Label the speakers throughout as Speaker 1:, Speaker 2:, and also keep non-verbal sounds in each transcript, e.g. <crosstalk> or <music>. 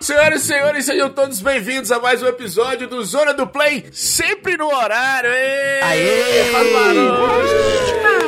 Speaker 1: Senhoras e senhores, sejam todos bem-vindos a mais um episódio do Zona do Play, sempre no horário. Êêê!
Speaker 2: Aê!
Speaker 1: Barulho!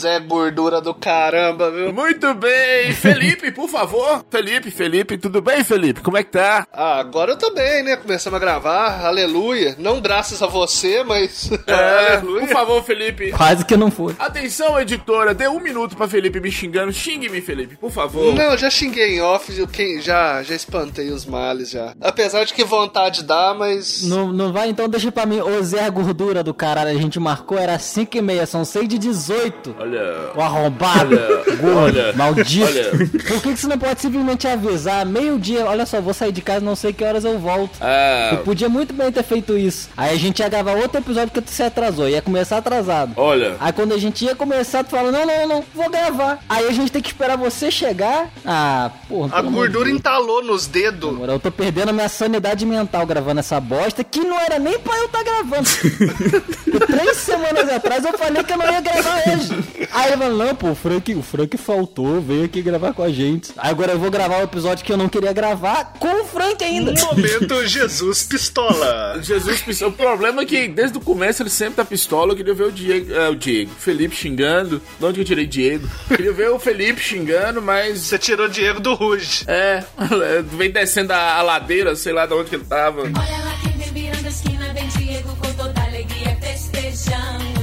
Speaker 2: Zé gordura do caramba, viu?
Speaker 1: Muito bem, Felipe, por favor. Felipe, Felipe, tudo bem, Felipe? Como é que tá?
Speaker 2: Ah, agora eu tô bem, né? Começamos a gravar, aleluia. Não graças a você, mas. <laughs>
Speaker 1: É,
Speaker 2: aleluia.
Speaker 1: por favor, Felipe.
Speaker 3: Quase que não foi.
Speaker 1: Atenção, editora, dê um minuto pra Felipe me xingando. Xingue-me, Felipe, por favor.
Speaker 2: Não, eu já xinguei em off, eu que- já, já espantei os males já. Apesar de que vontade dá, mas.
Speaker 3: Não, não vai, então deixa pra mim. Ô Zé Gordura do caralho, a gente marcou, era 5 e meia, são 6 de 18.
Speaker 1: Olha.
Speaker 3: O arrombado, gordo,
Speaker 1: olha,
Speaker 3: maldito.
Speaker 1: olha.
Speaker 3: Por que, que você não pode simplesmente avisar? Meio-dia, olha só, vou sair de casa, não sei que horas eu volto.
Speaker 1: Ah,
Speaker 3: Eu podia muito bem ter feito isso. Aí a gente ia gravar outro episódio que tu se atrasou, ia começar atrasado.
Speaker 1: olha.
Speaker 3: Aí quando a gente ia começar, tu fala, não, não, não, vou gravar. Aí a gente tem que esperar você chegar. Ah, porra.
Speaker 2: A
Speaker 3: amor
Speaker 2: gordura
Speaker 3: Deus.
Speaker 2: entalou nos dedos.
Speaker 3: Moral, Eu tô perdendo a minha sanidade mental gravando essa bosta, que não era nem pra eu estar gravando. <laughs> Porque Três semanas atrás eu falei que eu não ia gravar hoje. Aí ele falou, não, pô, o Frank, o Frank faltou, veio aqui gravar com a gente. Aí agora eu vou gravar o episódio que eu não queria gravar com o Frank ainda.
Speaker 2: Momento Jesus pistola.
Speaker 1: Jesus pistola. O problema é que desde o começo ele sempre tá pistola. Eu queria ver o Diego, é, o Diego, Felipe xingando. De onde que eu tirei Diego? Queria ver o Felipe xingando, mas.
Speaker 2: Você tirou o Diego do Ruge.
Speaker 1: É, <laughs> vem descendo a, a ladeira, sei lá de onde que ele tava.
Speaker 4: Olha lá quem vem virando a esquina, vem Diego com toda alegria festejando.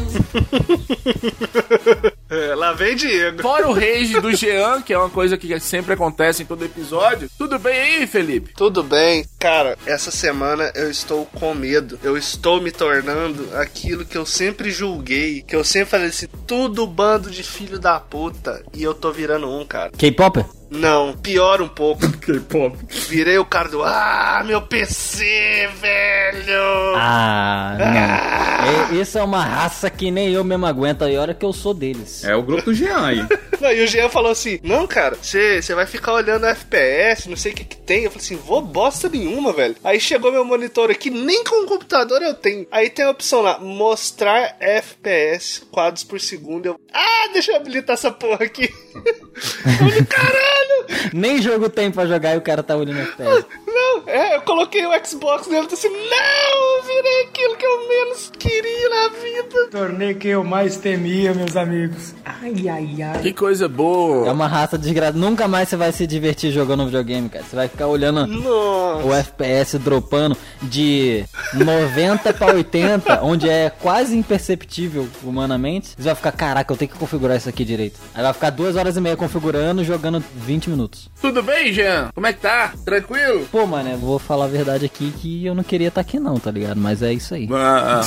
Speaker 2: É, lá vem Diego.
Speaker 1: Fora o rage do Jean, que é uma coisa que sempre acontece em todo episódio. Tudo bem aí, Felipe?
Speaker 2: Tudo bem? Cara, essa semana eu estou com medo. Eu estou me tornando aquilo que eu sempre julguei. Que eu sempre falei assim: tudo bando de filho da puta. E eu tô virando um, cara.
Speaker 3: K-Popper?
Speaker 2: Não, pior um pouco. <laughs>
Speaker 1: K-pop.
Speaker 2: Virei o cara do. Ah, meu PC, velho!
Speaker 3: Ah, não. É, Isso é uma raça que nem eu mesmo aguento. E olha que eu sou deles.
Speaker 5: É o grupo do Jean aí. <laughs>
Speaker 2: Não, e o Jean falou assim: Não, cara, você vai ficar olhando FPS, não sei o que que tem. Eu falei assim: Vou bosta nenhuma, velho. Aí chegou meu monitor aqui, nem com o computador eu tenho. Aí tem a opção lá: Mostrar FPS, quadros por segundo. Eu, ah, deixa eu habilitar essa porra aqui. <laughs> Eu falei, Caralho!
Speaker 3: Nem jogo tem pra jogar e o cara tá olhando FPS.
Speaker 2: Não, é, eu coloquei o Xbox nele e disse: Não, eu virei aquilo que eu menos queria na vida.
Speaker 6: Torneio que eu mais temia, meus amigos. Ai, ai, ai.
Speaker 1: Que coisa boa.
Speaker 3: É uma raça desgraçada. Nunca mais você vai se divertir jogando videogame, cara. Você vai ficar olhando
Speaker 2: Nossa.
Speaker 3: o FPS dropando de 90 pra 80, <laughs> onde é quase imperceptível humanamente. Você vai ficar, caraca, eu tenho que configurar isso aqui direito. Aí vai ficar duas horas e meia configurando, jogando 20 minutos.
Speaker 1: Tudo bem, Jean? Como é que tá? Tranquilo?
Speaker 3: Pô, mano, eu vou falar a verdade aqui que eu não queria estar aqui não, tá ligado? Mas é isso aí.
Speaker 1: Ah,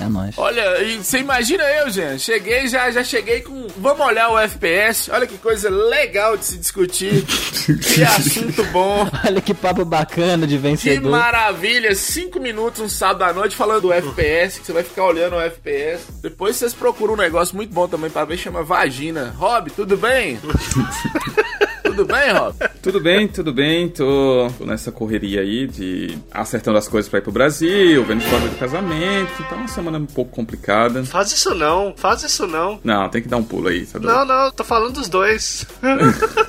Speaker 3: É nóis.
Speaker 1: Olha, e você imagina eu, Jean? Cheguei, já, já cheguei com. Vamos olhar o FPS. Olha que coisa legal de se discutir. <laughs> que assunto bom.
Speaker 3: Olha que papo bacana de
Speaker 1: Que
Speaker 3: vencedor.
Speaker 1: maravilha! Cinco minutos um sábado à noite falando do FPS, que você vai ficar olhando o FPS. Depois vocês procuram um negócio muito bom também pra ver, chama Vagina. Rob, tudo bem? <laughs> tudo bem, Rob?
Speaker 5: Tudo bem, tudo bem. Tô, tô nessa correria aí de acertando as coisas pra ir pro Brasil, vendo forma de casamento. Tá uma semana um pouco complicada.
Speaker 2: Faz isso não, faz isso não.
Speaker 5: Não, tem que dar um pulo aí, doido?
Speaker 2: Não, não, tô falando dos dois. <laughs>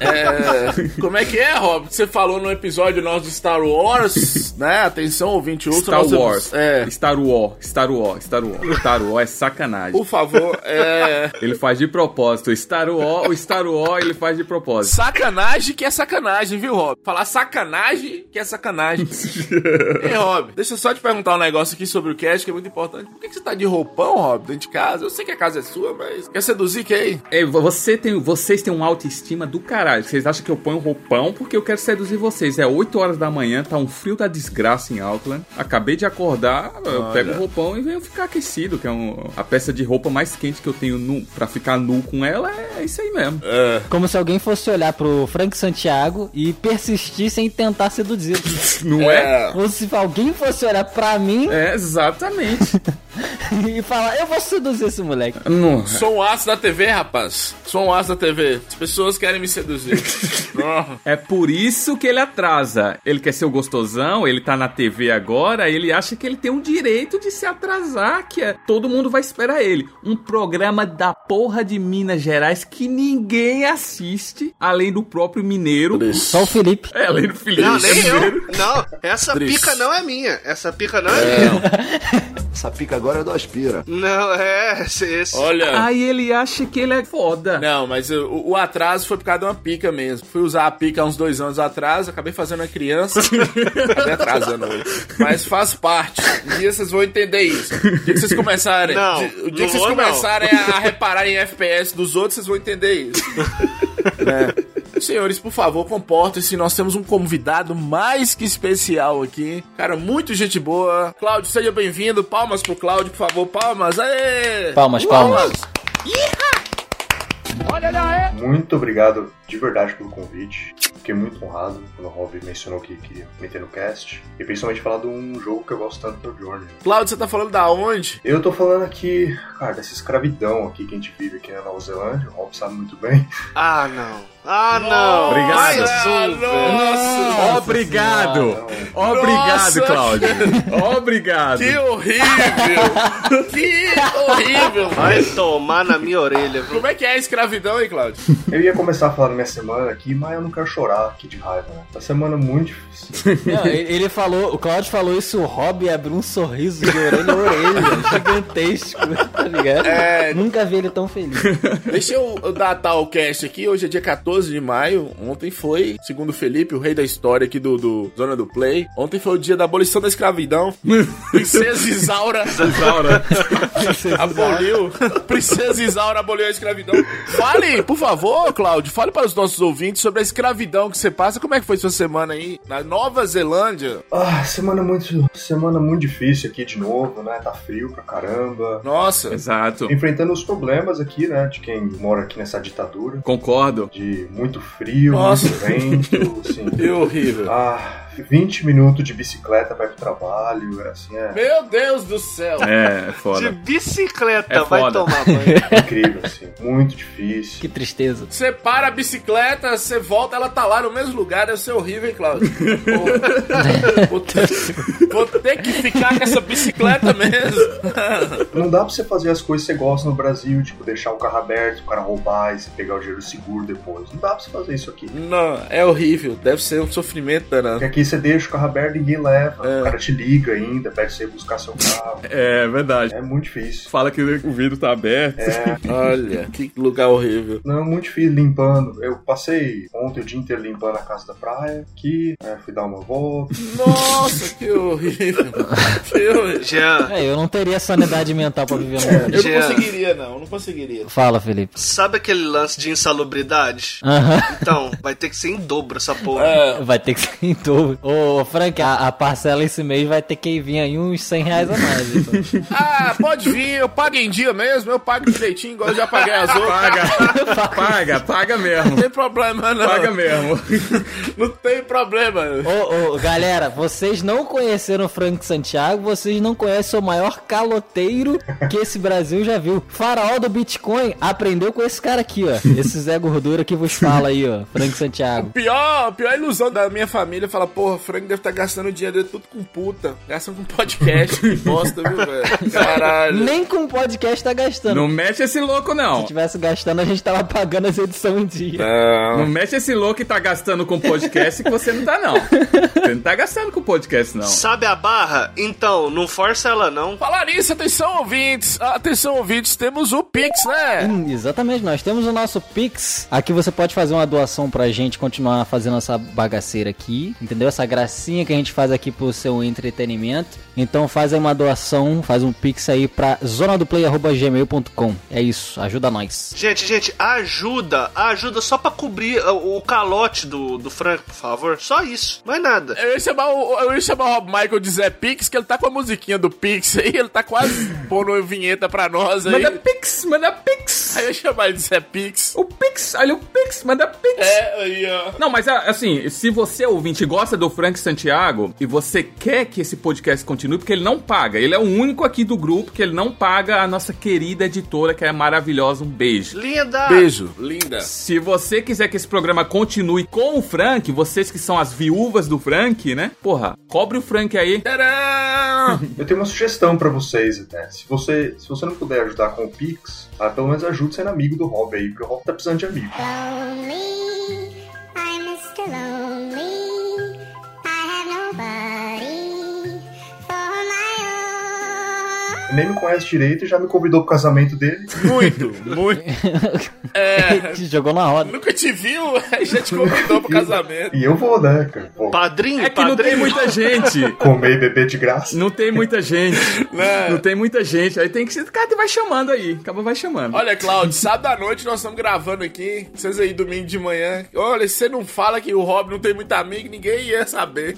Speaker 1: É, como é que é, Rob? Você falou no episódio nosso de Star Wars, né? Atenção, ouvinte ultra.
Speaker 5: Star Wars.
Speaker 1: É,
Speaker 5: Star Wars, Star Wars, Star Wars. Star Wars é sacanagem.
Speaker 1: por favor, é.
Speaker 5: Ele faz de propósito. O Star Wars, o Star Wars ele faz de propósito.
Speaker 1: Sacanagem que é sacanagem, viu, Rob? Falar sacanagem que é sacanagem. <laughs> Ei, Rob, deixa eu só te perguntar um negócio aqui sobre o cast que é muito importante. Por que, que você tá de roupão, Rob, dentro de casa? Eu sei que a casa é sua, mas quer seduzir quem?
Speaker 5: É, você tem, vocês têm uma autoestima do caralho. Vocês acham que eu ponho roupão porque eu quero seduzir vocês. É 8 horas da manhã, tá um frio da desgraça em Auckland. Acabei de acordar, eu
Speaker 1: Olha.
Speaker 5: pego o roupão e venho ficar aquecido, que é um- a peça de roupa mais quente que eu tenho nu, pra ficar nu com ela. É isso aí mesmo.
Speaker 3: Como se alguém fosse olhar pro Frank Santiago e persistisse em tentar seduzir.
Speaker 5: Não é?
Speaker 3: Ou se alguém fosse olhar pra mim
Speaker 5: É, exatamente. <laughs> <laughs>
Speaker 3: e falar, eu vou seduzir esse moleque.
Speaker 5: Não.
Speaker 1: Sou um aço da TV, rapaz. Sou um aço da TV. As pessoas querem me seduzir. <laughs>
Speaker 5: É por isso que ele atrasa. Ele quer ser o gostosão, ele tá na TV agora, ele acha que ele tem um direito de se atrasar, que é, todo mundo vai esperar ele. Um programa da porra de Minas Gerais que ninguém assiste, além do próprio mineiro.
Speaker 3: Só o Felipe.
Speaker 5: É, além do Felipe.
Speaker 2: Não, nem eu. Não, essa
Speaker 1: Triste.
Speaker 2: pica não é minha. Essa pica não é, minha. <laughs>
Speaker 7: Essa pica agora é do Aspira.
Speaker 2: Não, é esse. esse.
Speaker 1: Olha.
Speaker 5: Aí ele acha que ele é foda.
Speaker 1: Não, mas o, o atraso foi por causa de uma pica mesmo. Fui usar a pica há uns dois anos atrás, acabei fazendo uma criança. <laughs> acabei atrasando hoje. Mas faz parte. Um dia vocês vão entender isso. O dia que vocês começarem.
Speaker 2: Não,
Speaker 1: o dia que vocês
Speaker 2: não.
Speaker 1: começarem a, a reparar em FPS dos outros, vocês vão entender isso. né? <laughs> Senhores, por favor, comportem-se. Nós temos um convidado mais que especial aqui. Cara, muito gente boa. Cláudio, seja bem-vindo. Palmas pro Cláudio, por favor. Palmas. Aê!
Speaker 3: Palmas, palmas.
Speaker 8: Muito obrigado de verdade pelo convite. Fiquei muito honrado quando o Rob mencionou que queria meter no cast. E principalmente falar de um jogo que eu gosto tanto, que é o Journey.
Speaker 1: Cláudio, você tá falando da onde?
Speaker 8: Eu tô falando aqui, cara, dessa escravidão aqui que a gente vive aqui na Nova Zelândia. O Rob sabe muito bem.
Speaker 2: Ah, não. Ah, não.
Speaker 5: Obrigado.
Speaker 2: Mais um,
Speaker 1: nossa!
Speaker 5: Obrigado! Obrigado. Cláudio! Obrigado!
Speaker 1: Que horrível! <laughs> que horrível!
Speaker 2: Vai tomar na minha orelha, viu?
Speaker 1: Como é que é a escravidão, hein, Cláudio?
Speaker 8: Eu ia começar a falar da minha semana aqui, mas eu não quero chorar aqui de raiva, né? Uma semana muito difícil. <laughs>
Speaker 3: Não, ele, falou, o Claudio falou isso, o Rob abriu um sorriso de orelha a orelha, <laughs> gigantesco, tá ligado?
Speaker 1: É.
Speaker 3: Nunca vi ele tão feliz.
Speaker 1: Deixa eu eu datar o cast aqui. Hoje é dia 14 de maio. Ontem foi, segundo o Felipe, o rei da história aqui do, do Zona do Play. Ontem foi o dia da abolição da escravidão. <laughs> Princesa Isaura
Speaker 5: Isaura.
Speaker 1: aboliu. Princesa Isaura aboliu a escravidão. Fale, por favor, Cláudio, fale para os nossos ouvintes sobre a escravidão que você passa. Como é que foi sua semana aí na Nova Zelândia?
Speaker 8: Ah, semana muito, semana muito difícil aqui de novo, né? Tá frio pra caramba.
Speaker 1: Nossa.
Speaker 5: Exato.
Speaker 8: Enfrentando os problemas aqui, né? De quem mora aqui nessa ditadura.
Speaker 5: Concordo.
Speaker 8: De muito frio,
Speaker 1: Nossa.
Speaker 8: muito vento, <laughs> assim.
Speaker 1: Que horrível.
Speaker 8: Ah, 20 minutos de bicicleta pra ir pro trabalho, é assim, é
Speaker 1: Meu Deus do céu.
Speaker 5: É, é
Speaker 2: De
Speaker 5: foda.
Speaker 2: bicicleta,
Speaker 5: É
Speaker 2: vai
Speaker 5: foda.
Speaker 2: tomar banho.
Speaker 8: incrível, assim. Muito difícil.
Speaker 3: Que tristeza.
Speaker 1: Você para a bicicleta, você volta, ela tá lá no mesmo lugar, deve ser horrível, hein, Cláudio? Pô, <laughs> vou, ter, vou ter que ficar com essa bicicleta mesmo.
Speaker 8: Não dá pra você fazer as coisas que você gosta no Brasil, tipo, deixar o carro aberto, o cara roubar e você pegar o dinheiro seguro depois. Não dá pra você fazer isso aqui.
Speaker 1: Não, é horrível, deve ser um sofrimento danado.
Speaker 8: Porque aqui você deixa o carro aberto e ninguém leva.
Speaker 1: É.
Speaker 8: O cara te liga ainda, pede você buscar seu carro.
Speaker 5: É verdade.
Speaker 8: É muito difícil.
Speaker 5: Fala que o vidro tá aberto.
Speaker 8: É, <laughs>
Speaker 1: Olha, que lugar horrível.
Speaker 8: não, muito difícil limpando. Eu passei ontem o dia inteiro limpando a casa da praia, aqui, né, fui dar uma volta.
Speaker 1: Nossa, que horrível. <laughs> Que horrível.
Speaker 2: Jean,
Speaker 3: É, eu não teria sanidade mental pra viver no mundo.
Speaker 1: Eu não
Speaker 2: Jean.
Speaker 1: conseguiria, não, eu não conseguiria.
Speaker 3: Fala, Felipe.
Speaker 2: sabe aquele lance de insalubridade?
Speaker 3: Aham.
Speaker 2: Então, vai ter que ser em dobro essa porra.
Speaker 1: É,
Speaker 3: Vai ter que ser em dobro. Ô, Frank, a, a parcela esse mês vai ter que vir aí uns 100 reais a mais. Então. <laughs>
Speaker 1: ah, pode vir, eu pago em dia mesmo, eu pago direitinho, igual eu já paguei as outras.
Speaker 5: Paga, <laughs> paga, paga mesmo.
Speaker 1: Não tem problema, não.
Speaker 5: Paga mesmo. <laughs>
Speaker 1: Não tem problema.
Speaker 3: Ô, ô, galera, vocês não conheceram o Frank Santiago, vocês não conhecem o maior caloteiro que esse Brasil já viu. Faraó do Bitcoin aprendeu com esse cara aqui, ó. Esse Zé Gordura que vos fala aí, ó. Frank Santiago.
Speaker 1: Pior, pior ilusão da minha família fala, porra, o Frank deve estar gastando o dinheiro dele tudo com puta. Gastando com podcast, que bosta, viu, velho? Caralho.
Speaker 3: Nem com podcast tá gastando.
Speaker 5: Não mexe esse louco, não.
Speaker 3: Se tivesse gastando, a gente tava pagando as edições em dia.
Speaker 1: Não.
Speaker 5: Não mexe esse louco que tá gastando com podcast que você não tá, não. Você não tá gastando com podcast, não.
Speaker 2: Sabe a barra? Então, não força ela não.
Speaker 1: Falar nisso, atenção ouvintes, atenção ouvintes, temos o Pix, né?
Speaker 3: Hum, Exatamente, nós temos o nosso Pix. Aqui você pode fazer uma doação pra gente continuar fazendo essa bagaceira aqui, entendeu? Essa gracinha que a gente faz aqui pro seu entretenimento. Então faz aí uma doação, faz um Pix aí pra zonadoplay.gmail.com. É isso, ajuda nós.
Speaker 2: Gente, gente, ajuda, ajuda só pra cobrir o, o calote do, do Frank, por favor. Só isso, mais nada.
Speaker 1: Eu ia chamar o, eu ia chamar o Rob Michael de Zé Pix, que ele tá com a musiquinha do Pix aí, ele tá quase <laughs> pondo uma vinheta pra nós aí.
Speaker 5: Manda pix, manda pix. Pix.
Speaker 1: Aí eu ia chamar ele de Zé Pix.
Speaker 5: O Pix, olha o Pix, manda Pix.
Speaker 1: É, aí, ó.
Speaker 5: Não, mas ah, assim, se você ouvinte gosta do Frank Santiago e você quer que esse podcast continue, porque ele não paga, ele é o único aqui do grupo que ele não paga a nossa querida editora, que é maravilhosa. Um beijo.
Speaker 2: Linda!
Speaker 1: Beijo, linda.
Speaker 5: Se você quiser que esse programa continue com o Frank, vocês que são as viúvas do Frank, né? Porra, cobre o Frank aí.
Speaker 1: Tcharam!
Speaker 8: Eu tenho uma sugestão pra vocês até. Se você, se você não puder ajudar com o Pix, ah, pelo menos ajude sendo amigo do Rob aí, porque o Rob tá precisando de amigo.
Speaker 9: Lonely,
Speaker 8: Nem me conhece direito e já me convidou pro casamento dele.
Speaker 1: Muito, muito. <laughs> É.
Speaker 3: Jogou na roda.
Speaker 1: Nunca te viu, aí já te convidou pro <laughs> casamento.
Speaker 8: E eu vou, né, cara? Vou
Speaker 2: Padrinho,
Speaker 5: É que não tem
Speaker 2: padrinho.
Speaker 5: muita gente. <laughs>
Speaker 8: comer e beber de graça.
Speaker 5: Não tem muita gente.
Speaker 1: Né?
Speaker 5: Não tem muita gente. Aí tem que ser. Cara, vai chamando aí. Acaba vai chamando.
Speaker 1: Olha, Claudio, sábado à noite nós estamos gravando aqui. Vocês aí, domingo de manhã. Olha, você não fala que o Rob não tem muito amigo, ninguém ia saber.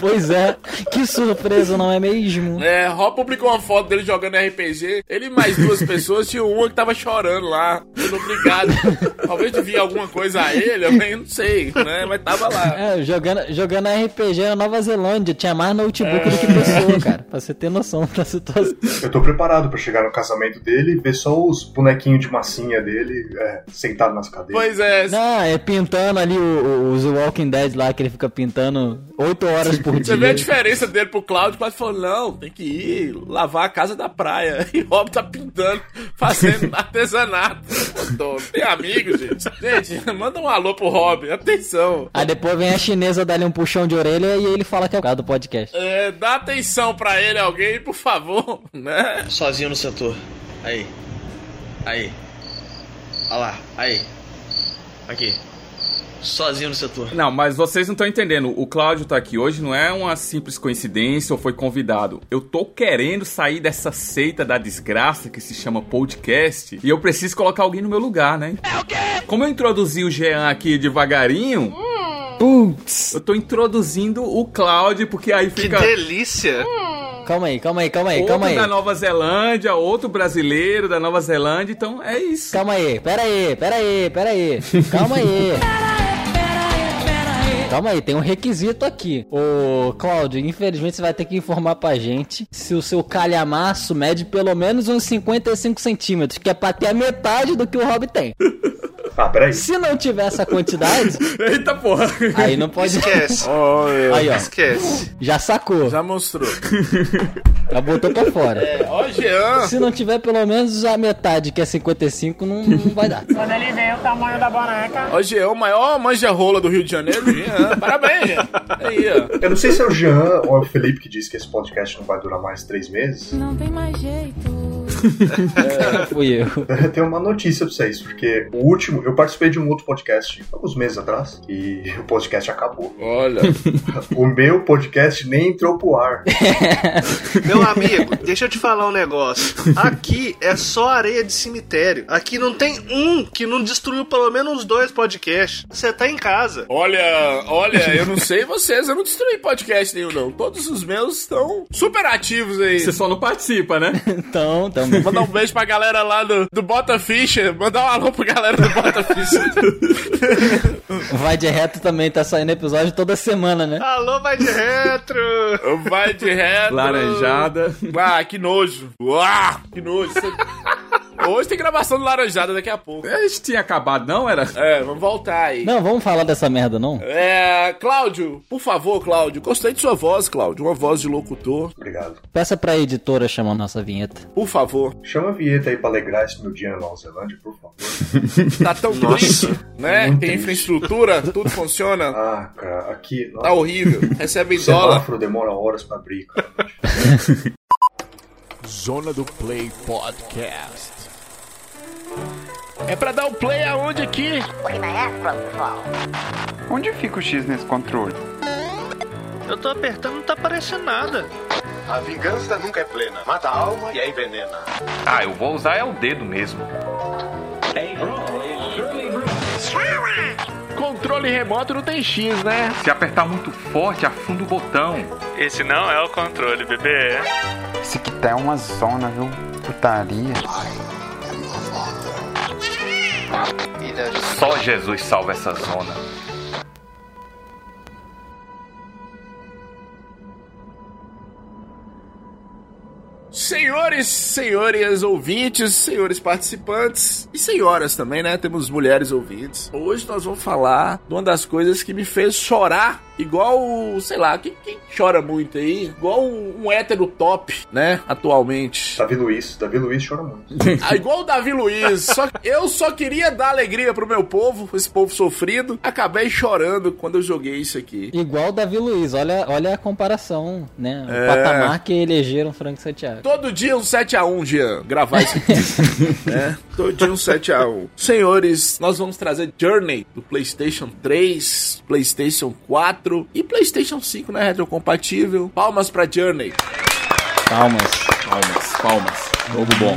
Speaker 3: Pois é, que surpresa, não é mesmo?
Speaker 1: É, Rob publicou uma foto dele jogando RPG. Ele e mais duas pessoas, tinha uma que tava chorando lá. Sendo obrigado. Talvez devia alguma coisa a ele, eu nem não sei, né? Mas tava lá.
Speaker 3: É, jogando, jogando RPG na Nova Zelândia, tinha mais notebook do que pessoa, cara. Pra você ter noção da situação.
Speaker 8: Eu tô preparado pra chegar no casamento dele e ver só os bonequinhos de massinha dele é, sentado nas cadeiras.
Speaker 1: Pois é,
Speaker 3: Não, é pintando ali o- o- os Walking Dead lá, que ele fica pintando 8 horas por
Speaker 1: Você vê a
Speaker 3: dia.
Speaker 1: diferença dele pro Claudio, quase falou, não, tem que ir lavar a casa da praia. <laughs> E o Rob tá pintando, fazendo <laughs> artesanato. Tem amigo, gente. Gente, <laughs> manda um alô pro Rob, atenção.
Speaker 3: Aí depois vem a chinesa dar-lhe um puxão de orelha e ele fala que é o cara do podcast.
Speaker 1: É, dá atenção pra ele, alguém, por favor, né?
Speaker 10: Sozinho no setor. Aí. Aí. Olha lá. Aí. Aqui. Sozinho no setor.
Speaker 5: Não, mas vocês não estão entendendo. O Cláudio tá aqui hoje não é uma simples coincidência ou foi convidado. Eu tô querendo sair dessa seita da desgraça que se chama podcast e eu preciso colocar alguém no meu lugar, né? É o quê? Como eu introduzi o Jean aqui devagarinho,
Speaker 3: Putz!
Speaker 5: eu tô introduzindo o Cláudio porque aí
Speaker 2: Que
Speaker 5: fica
Speaker 2: delícia!
Speaker 3: Calma aí, calma aí, calma aí,
Speaker 5: outro
Speaker 3: calma aí.
Speaker 5: da Nova Zelândia, outro brasileiro da Nova Zelândia, então é isso.
Speaker 3: Calma aí, pera aí, pera aí, pera aí. Calma aí. <laughs> Calma aí, tem um requisito aqui. Ô, Cláudio, infelizmente você vai ter que informar pra gente se o seu calhamaço mede pelo menos uns 55 centímetros, que é pra ter a metade do que o Rob tem. <laughs>
Speaker 8: Ah, peraí.
Speaker 3: Se não tiver essa quantidade, <laughs>
Speaker 5: Eita porra.
Speaker 3: aí não pode.
Speaker 2: Esquece. <laughs>
Speaker 3: Aí, ó,
Speaker 2: Esquece.
Speaker 3: já sacou,
Speaker 1: Já mostrou.
Speaker 3: já botou pra fora.
Speaker 1: Ó, Jean.
Speaker 3: Se não tiver pelo menos a metade, que é 55, não, não vai dar.
Speaker 6: Quando ele vê o tamanho da boneca.
Speaker 1: Ó, Jean, o maior manja-rola do Rio de Janeiro, Jean. Parabéns, Jean. Aí, ó.
Speaker 8: Eu não sei se é o Jean ou é o Felipe que disse que esse podcast não vai durar mais três meses.
Speaker 4: Não tem mais jeito. <laughs>
Speaker 3: Fui eu.
Speaker 8: Tenho uma notícia pra vocês, porque o último, eu participei de um outro podcast alguns meses atrás e o podcast acabou.
Speaker 1: Olha. <laughs>
Speaker 8: O meu podcast nem entrou pro ar. <laughs>
Speaker 2: Meu amigo, deixa eu te falar um negócio. Aqui é só areia de cemitério. Aqui não tem um que não destruiu pelo menos uns dois podcasts. Você tá em casa.
Speaker 1: Olha, olha, eu não sei vocês, eu não destruí podcast nenhum, não. Todos os meus estão super ativos aí.
Speaker 5: Você só não participa, né?
Speaker 3: Então, então.
Speaker 1: Mandar um beijo pra galera lá do, do Bota Ficha. Mandar um alô pra galera do Bota Ficha.
Speaker 3: Vai de reto também, tá saindo episódio toda semana, né?
Speaker 2: Alô, vai de retro!
Speaker 1: Vai de reto.
Speaker 5: Laranjada.
Speaker 1: Ah, que nojo. Uau, que nojo. Hoje tem gravação do Laranjada daqui a pouco.
Speaker 5: A gente tinha acabado, não? Era?
Speaker 1: É, vamos voltar aí.
Speaker 3: Não, vamos falar dessa merda, não?
Speaker 1: É, Cláudio, por favor, Cláudio. Gostei de sua voz, Cláudio. Uma voz de locutor.
Speaker 8: Obrigado.
Speaker 3: Peça pra editora chamar nossa vinheta.
Speaker 1: Por favor.
Speaker 8: Chama a vinheta aí pra alegrar esse meu dia na Nova Zelândia, por favor. <laughs>
Speaker 1: Tá tão triste, né?
Speaker 8: Muito
Speaker 1: Tem
Speaker 8: triste.
Speaker 1: infraestrutura, tudo funciona.
Speaker 8: Ah, cara, aqui.
Speaker 1: Tá horrível. Recebe em dólar.
Speaker 8: Semáforo demora horas pra abrir, cara. <laughs>
Speaker 1: Zona do Play Podcast. É pra dar o play aonde aqui?
Speaker 11: Onde fica o X nesse controle?
Speaker 2: Eu tô apertando, não tá aparecendo nada.
Speaker 7: A vingança nunca é plena. Mata a alma e aí envenena.
Speaker 11: Ah, eu vou usar é o dedo mesmo.
Speaker 1: Controle remoto não tem X, né?
Speaker 11: Se apertar muito forte, afunda o botão.
Speaker 10: Esse não é o controle, bebê.
Speaker 11: Esse aqui tá é uma zona, viu? Putaria. Só Jesus salva essa zona.
Speaker 1: Senhores, senhores ouvintes, senhores participantes e senhoras também, né? Temos mulheres ouvintes. Hoje nós vamos falar de uma das coisas que me fez chorar, igual, sei lá, quem, quem chora muito aí? Igual um, um hétero top, né? Atualmente.
Speaker 8: Davi Luiz, Davi Luiz chora muito. <laughs>
Speaker 1: Ah, igual o Davi Luiz. Só, eu só queria dar alegria pro meu povo, esse povo sofrido. Acabei chorando quando eu joguei isso aqui.
Speaker 3: Igual o Davi Luiz, olha, olha a comparação, né? O
Speaker 1: É.
Speaker 3: patamar que elegeram Frank Santiago.
Speaker 1: Todo dia um 7x1, Jean. Gravar isso aqui. né? <laughs> Todo dia um 7x1. Senhores, nós vamos trazer Journey do PlayStation 3, PlayStation 4 e PlayStation 5, né? Retrocompatível. Palmas pra Journey.
Speaker 3: Palmas.
Speaker 5: Palmas, palmas. Jogo bom.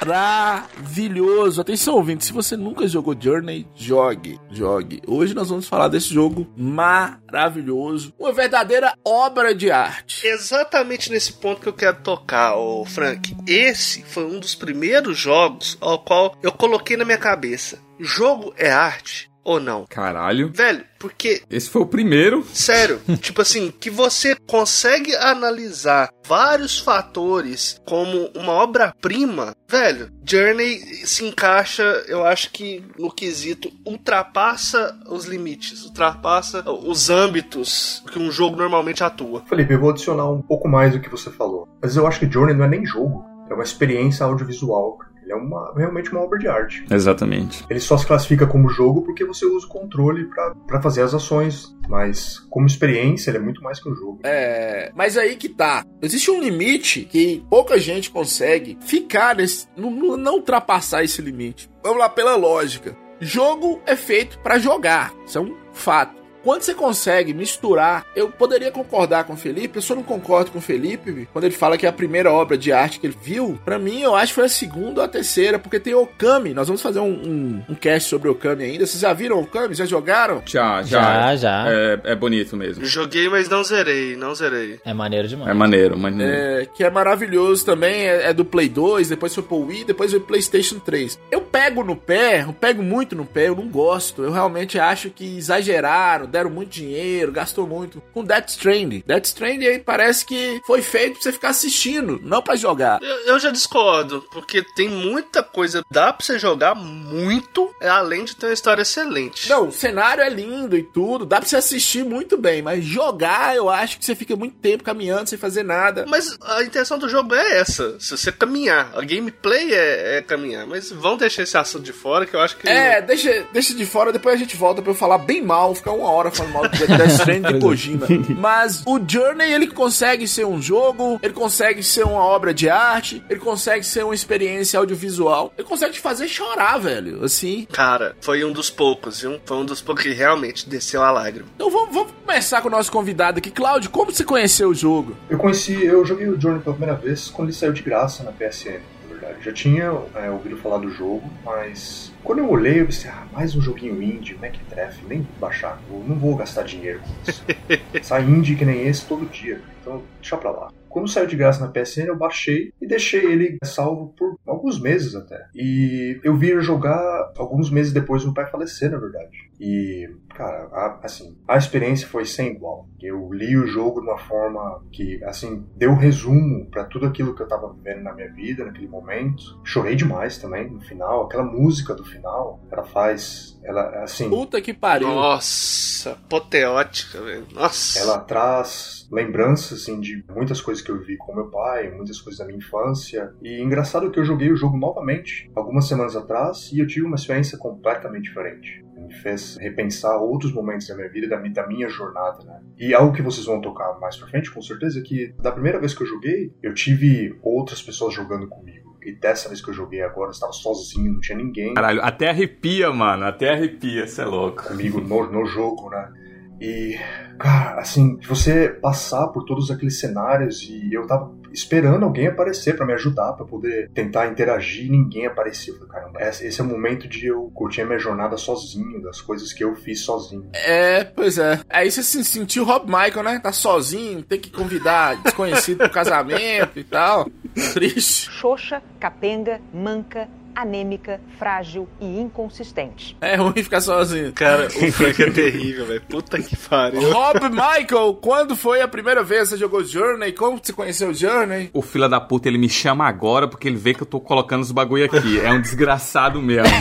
Speaker 1: Maravilhoso. Atenção, ouvinte, se você nunca jogou Journey, jogue, jogue. Hoje nós vamos falar desse jogo maravilhoso, uma verdadeira obra de arte.
Speaker 2: Exatamente nesse ponto que eu quero tocar, ô Frank. Esse foi um dos primeiros jogos ao qual eu coloquei na minha cabeça. Jogo é arte ou não?
Speaker 5: Caralho.
Speaker 2: Velho, porque
Speaker 5: Esse foi o primeiro.
Speaker 2: Sério, <laughs> tipo assim, que você consegue analisar vários fatores como uma obra-prima, velho. Journey se encaixa, eu acho que no quesito ultrapassa os limites, ultrapassa os âmbitos que um jogo normalmente atua.
Speaker 8: Felipe, eu vou adicionar um pouco mais do que você falou. Mas eu acho que Journey não é nem jogo, é uma experiência audiovisual. Ele é uma, realmente uma obra de arte.
Speaker 5: Exatamente.
Speaker 8: Ele só se classifica como jogo porque você usa o controle pra- pra fazer as ações. Mas como experiência, ele é muito mais que um jogo.
Speaker 1: É, mas aí que tá. Existe um limite que pouca gente consegue ficar nesse. Não, não- não ultrapassar esse limite. Vamos lá pela lógica. Jogo é feito pra jogar. Isso é um fato. Quando você consegue misturar, eu poderia concordar com o Felipe, eu só não concordo com o Felipe quando ele fala que é a primeira obra de arte que ele viu. Pra mim, eu acho que foi a segunda ou a terceira, porque tem Okami. Nós vamos fazer um, um, um cast sobre Okami ainda. Vocês já viram Okami? Já jogaram?
Speaker 5: Já,
Speaker 3: Já,
Speaker 5: já.
Speaker 3: já.
Speaker 5: É, é bonito mesmo.
Speaker 2: Joguei, mas não zerei, não zerei.
Speaker 3: É maneiro demais.
Speaker 5: É maneiro, maneiro.
Speaker 1: É, que é maravilhoso também, é, é do Play 2, depois foi pro Wii, depois foi pro PlayStation 3. Eu pego no pé, eu pego muito no pé, eu não gosto. Eu realmente acho que exageraram, deram muito dinheiro, gastou muito com Death Stranding. Death Stranding aí parece que foi feito pra você ficar assistindo, não pra jogar.
Speaker 2: Eu, eu já discordo, porque tem muita coisa, dá pra você jogar muito, além de ter uma história excelente.
Speaker 1: Não, o cenário é lindo e tudo, dá pra você assistir muito bem, mas jogar eu acho que você fica muito tempo caminhando sem fazer nada.
Speaker 2: Mas a intenção do jogo é essa, se você caminhar. A gameplay é, é caminhar, mas vamos deixar esse assunto de fora que eu acho que...
Speaker 1: É, deixa, deixa de fora, depois a gente volta pra eu falar bem mal, ficar uma hora falando mal do Death <laughs> Stranding de Kojima. <laughs> Mas o Journey, ele consegue ser um jogo, ele consegue ser uma obra de arte, ele consegue ser uma experiência audiovisual, ele consegue te fazer chorar, velho, assim.
Speaker 2: Cara, foi um dos poucos, viu? Foi um dos poucos que realmente desceu a lágrima.
Speaker 1: Então vamos, vamos começar com o nosso convidado aqui. Cláudio, como você conheceu o jogo?
Speaker 8: Eu conheci, eu joguei o Journey pela primeira vez quando ele saiu de graça na PSN, na verdade. Já tinha é, ouvido falar do jogo, mas quando eu olhei, eu pensei, ah, mais um joguinho indie, Mequetrefe, nem vou baixar, eu não vou gastar dinheiro com isso. <laughs> Sai indie que nem esse todo dia, então deixa pra lá. Quando saiu de graça na PSN, eu baixei e deixei ele salvo por alguns meses até. E eu vi jogar alguns meses depois do meu pai falecer, na verdade. E, cara, a- assim, a experiência foi sem igual. Eu li o jogo de uma forma que, assim, deu resumo pra tudo aquilo que eu tava vivendo na minha vida naquele momento. Chorei demais também no final. Aquela música do final, ela faz. Ela, assim.
Speaker 1: Puta que pariu.
Speaker 2: Nossa, apoteótica, velho. Nossa.
Speaker 8: Ela traz lembranças assim, de muitas coisas que eu vivi com meu pai, muitas coisas da minha infância. E engraçado que eu joguei o jogo novamente algumas semanas atrás e eu tive uma experiência completamente diferente. Me fez repensar outros momentos da minha vida, da minha, da minha jornada, né? E algo que vocês vão tocar mais pra frente, com certeza, é que da primeira vez que eu joguei, eu tive outras pessoas jogando comigo. E dessa vez que eu joguei agora, eu estava sozinho, não tinha ninguém
Speaker 5: Caralho, até arrepia, mano. Até arrepia, você é louco.
Speaker 8: comigo no, no jogo, né? E, cara, assim, você passar por todos aqueles cenários e eu tava esperando alguém aparecer pra me ajudar, pra poder tentar interagir e ninguém apareceu. Eu falei, caramba, esse esse é o momento de eu curtir a minha jornada sozinho, das coisas que eu fiz sozinho.
Speaker 1: É, pois é. Aí você se sentiu Rob Michael, né? Tá sozinho, tem que convidar <laughs> desconhecido pro casamento e tal. Triste.
Speaker 12: Xoxa, capenga, manca, anêmica, frágil e inconsistente.
Speaker 1: É ruim ficar sozinho.
Speaker 2: Cara, o Frank é terrível, velho. Puta que pariu.
Speaker 1: Rob Michael, quando foi a primeira vez que você jogou Journey? Como você conheceu Journey?
Speaker 5: O fila da puta, ele me chama agora porque ele vê que eu tô colocando os bagulho aqui. É um desgraçado mesmo. <laughs>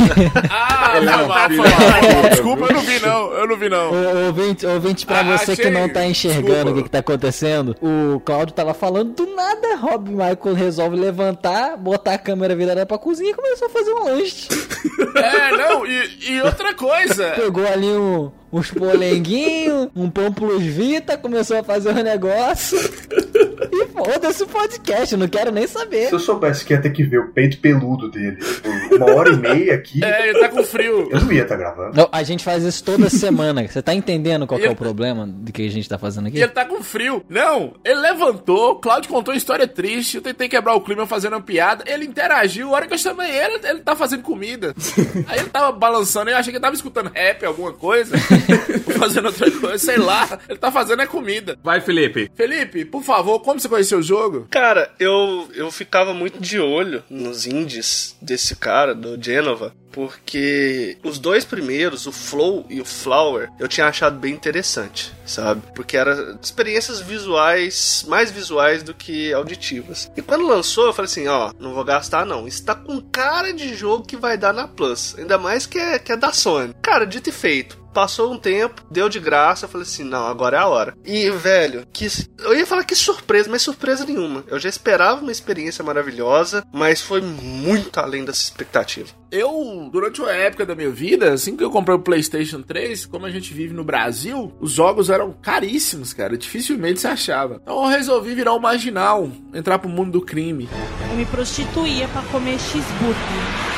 Speaker 1: Ah,
Speaker 5: Ele é
Speaker 1: mal.
Speaker 5: puta,
Speaker 1: Desculpa, eu não vi não. Eu não vi não.
Speaker 3: Ô, Ouvinte, ouvinte pra
Speaker 1: Ah,
Speaker 3: você que
Speaker 1: achei-
Speaker 3: não tá enxergando
Speaker 1: Desculpa.
Speaker 3: o que, que tá acontecendo, o Claudio tava falando do nada, Rob Michael resolve levantar, botar a câmera virada pra cozinha e começou fazer um lanche.
Speaker 1: É, não, e, e outra coisa.
Speaker 3: Pegou ali um, uns polenguinhos, <laughs> um pão plus vita, começou a fazer um negócio. E foda-se o podcast, eu não quero nem saber.
Speaker 8: Se eu soubesse que ia ter que ver o peito peludo dele por uma hora e meia aqui,
Speaker 1: É, ele tá com frio.
Speaker 8: eu não ia estar gravando.
Speaker 3: Não, a gente faz isso toda semana. Você tá entendendo qual que é o problema do que a gente tá fazendo
Speaker 1: E
Speaker 3: aqui?
Speaker 1: ele tá com frio. Não, ele levantou, Claudio contou uma história triste, eu tentei quebrar o clima fazendo uma piada, ele interagiu, a hora que eu chamei ele, ele tá fazendo comida. <laughs> Aí ele tava balançando, eu achei que ele tava escutando rap, alguma coisa, <laughs> fazendo outra coisa, sei lá. Ele tá fazendo é comida.
Speaker 5: Vai, Felipe.
Speaker 1: Felipe, por favor, como você conheceu o jogo?
Speaker 2: Cara, eu, eu ficava muito de olho nos indies desse cara, do Genova, porque os dois primeiros, o Flow e o Flower, eu tinha achado bem interessante, sabe? Porque eram experiências visuais, mais visuais do que auditivas. E quando lançou, eu falei assim, ó, não vou gastar não. Isso tá com cara de jogo que vai dar na Plus. Ainda mais que é, que é da Sony. Cara, dito e feito. Passou um tempo, deu de graça, eu falei assim, não, agora é a hora. E, velho, que, eu ia falar que surpresa, mas surpresa nenhuma. Eu já esperava uma experiência maravilhosa, mas foi muito além dessa expectativa.
Speaker 1: Eu, durante uma época da minha vida, assim que eu comprei o PlayStation 3, como a gente vive no Brasil, os jogos eram caríssimos, cara. Dificilmente se achava. Então eu resolvi virar um marginal, entrar pro mundo do crime.
Speaker 13: Eu me prostituía pra comer cheeseburger.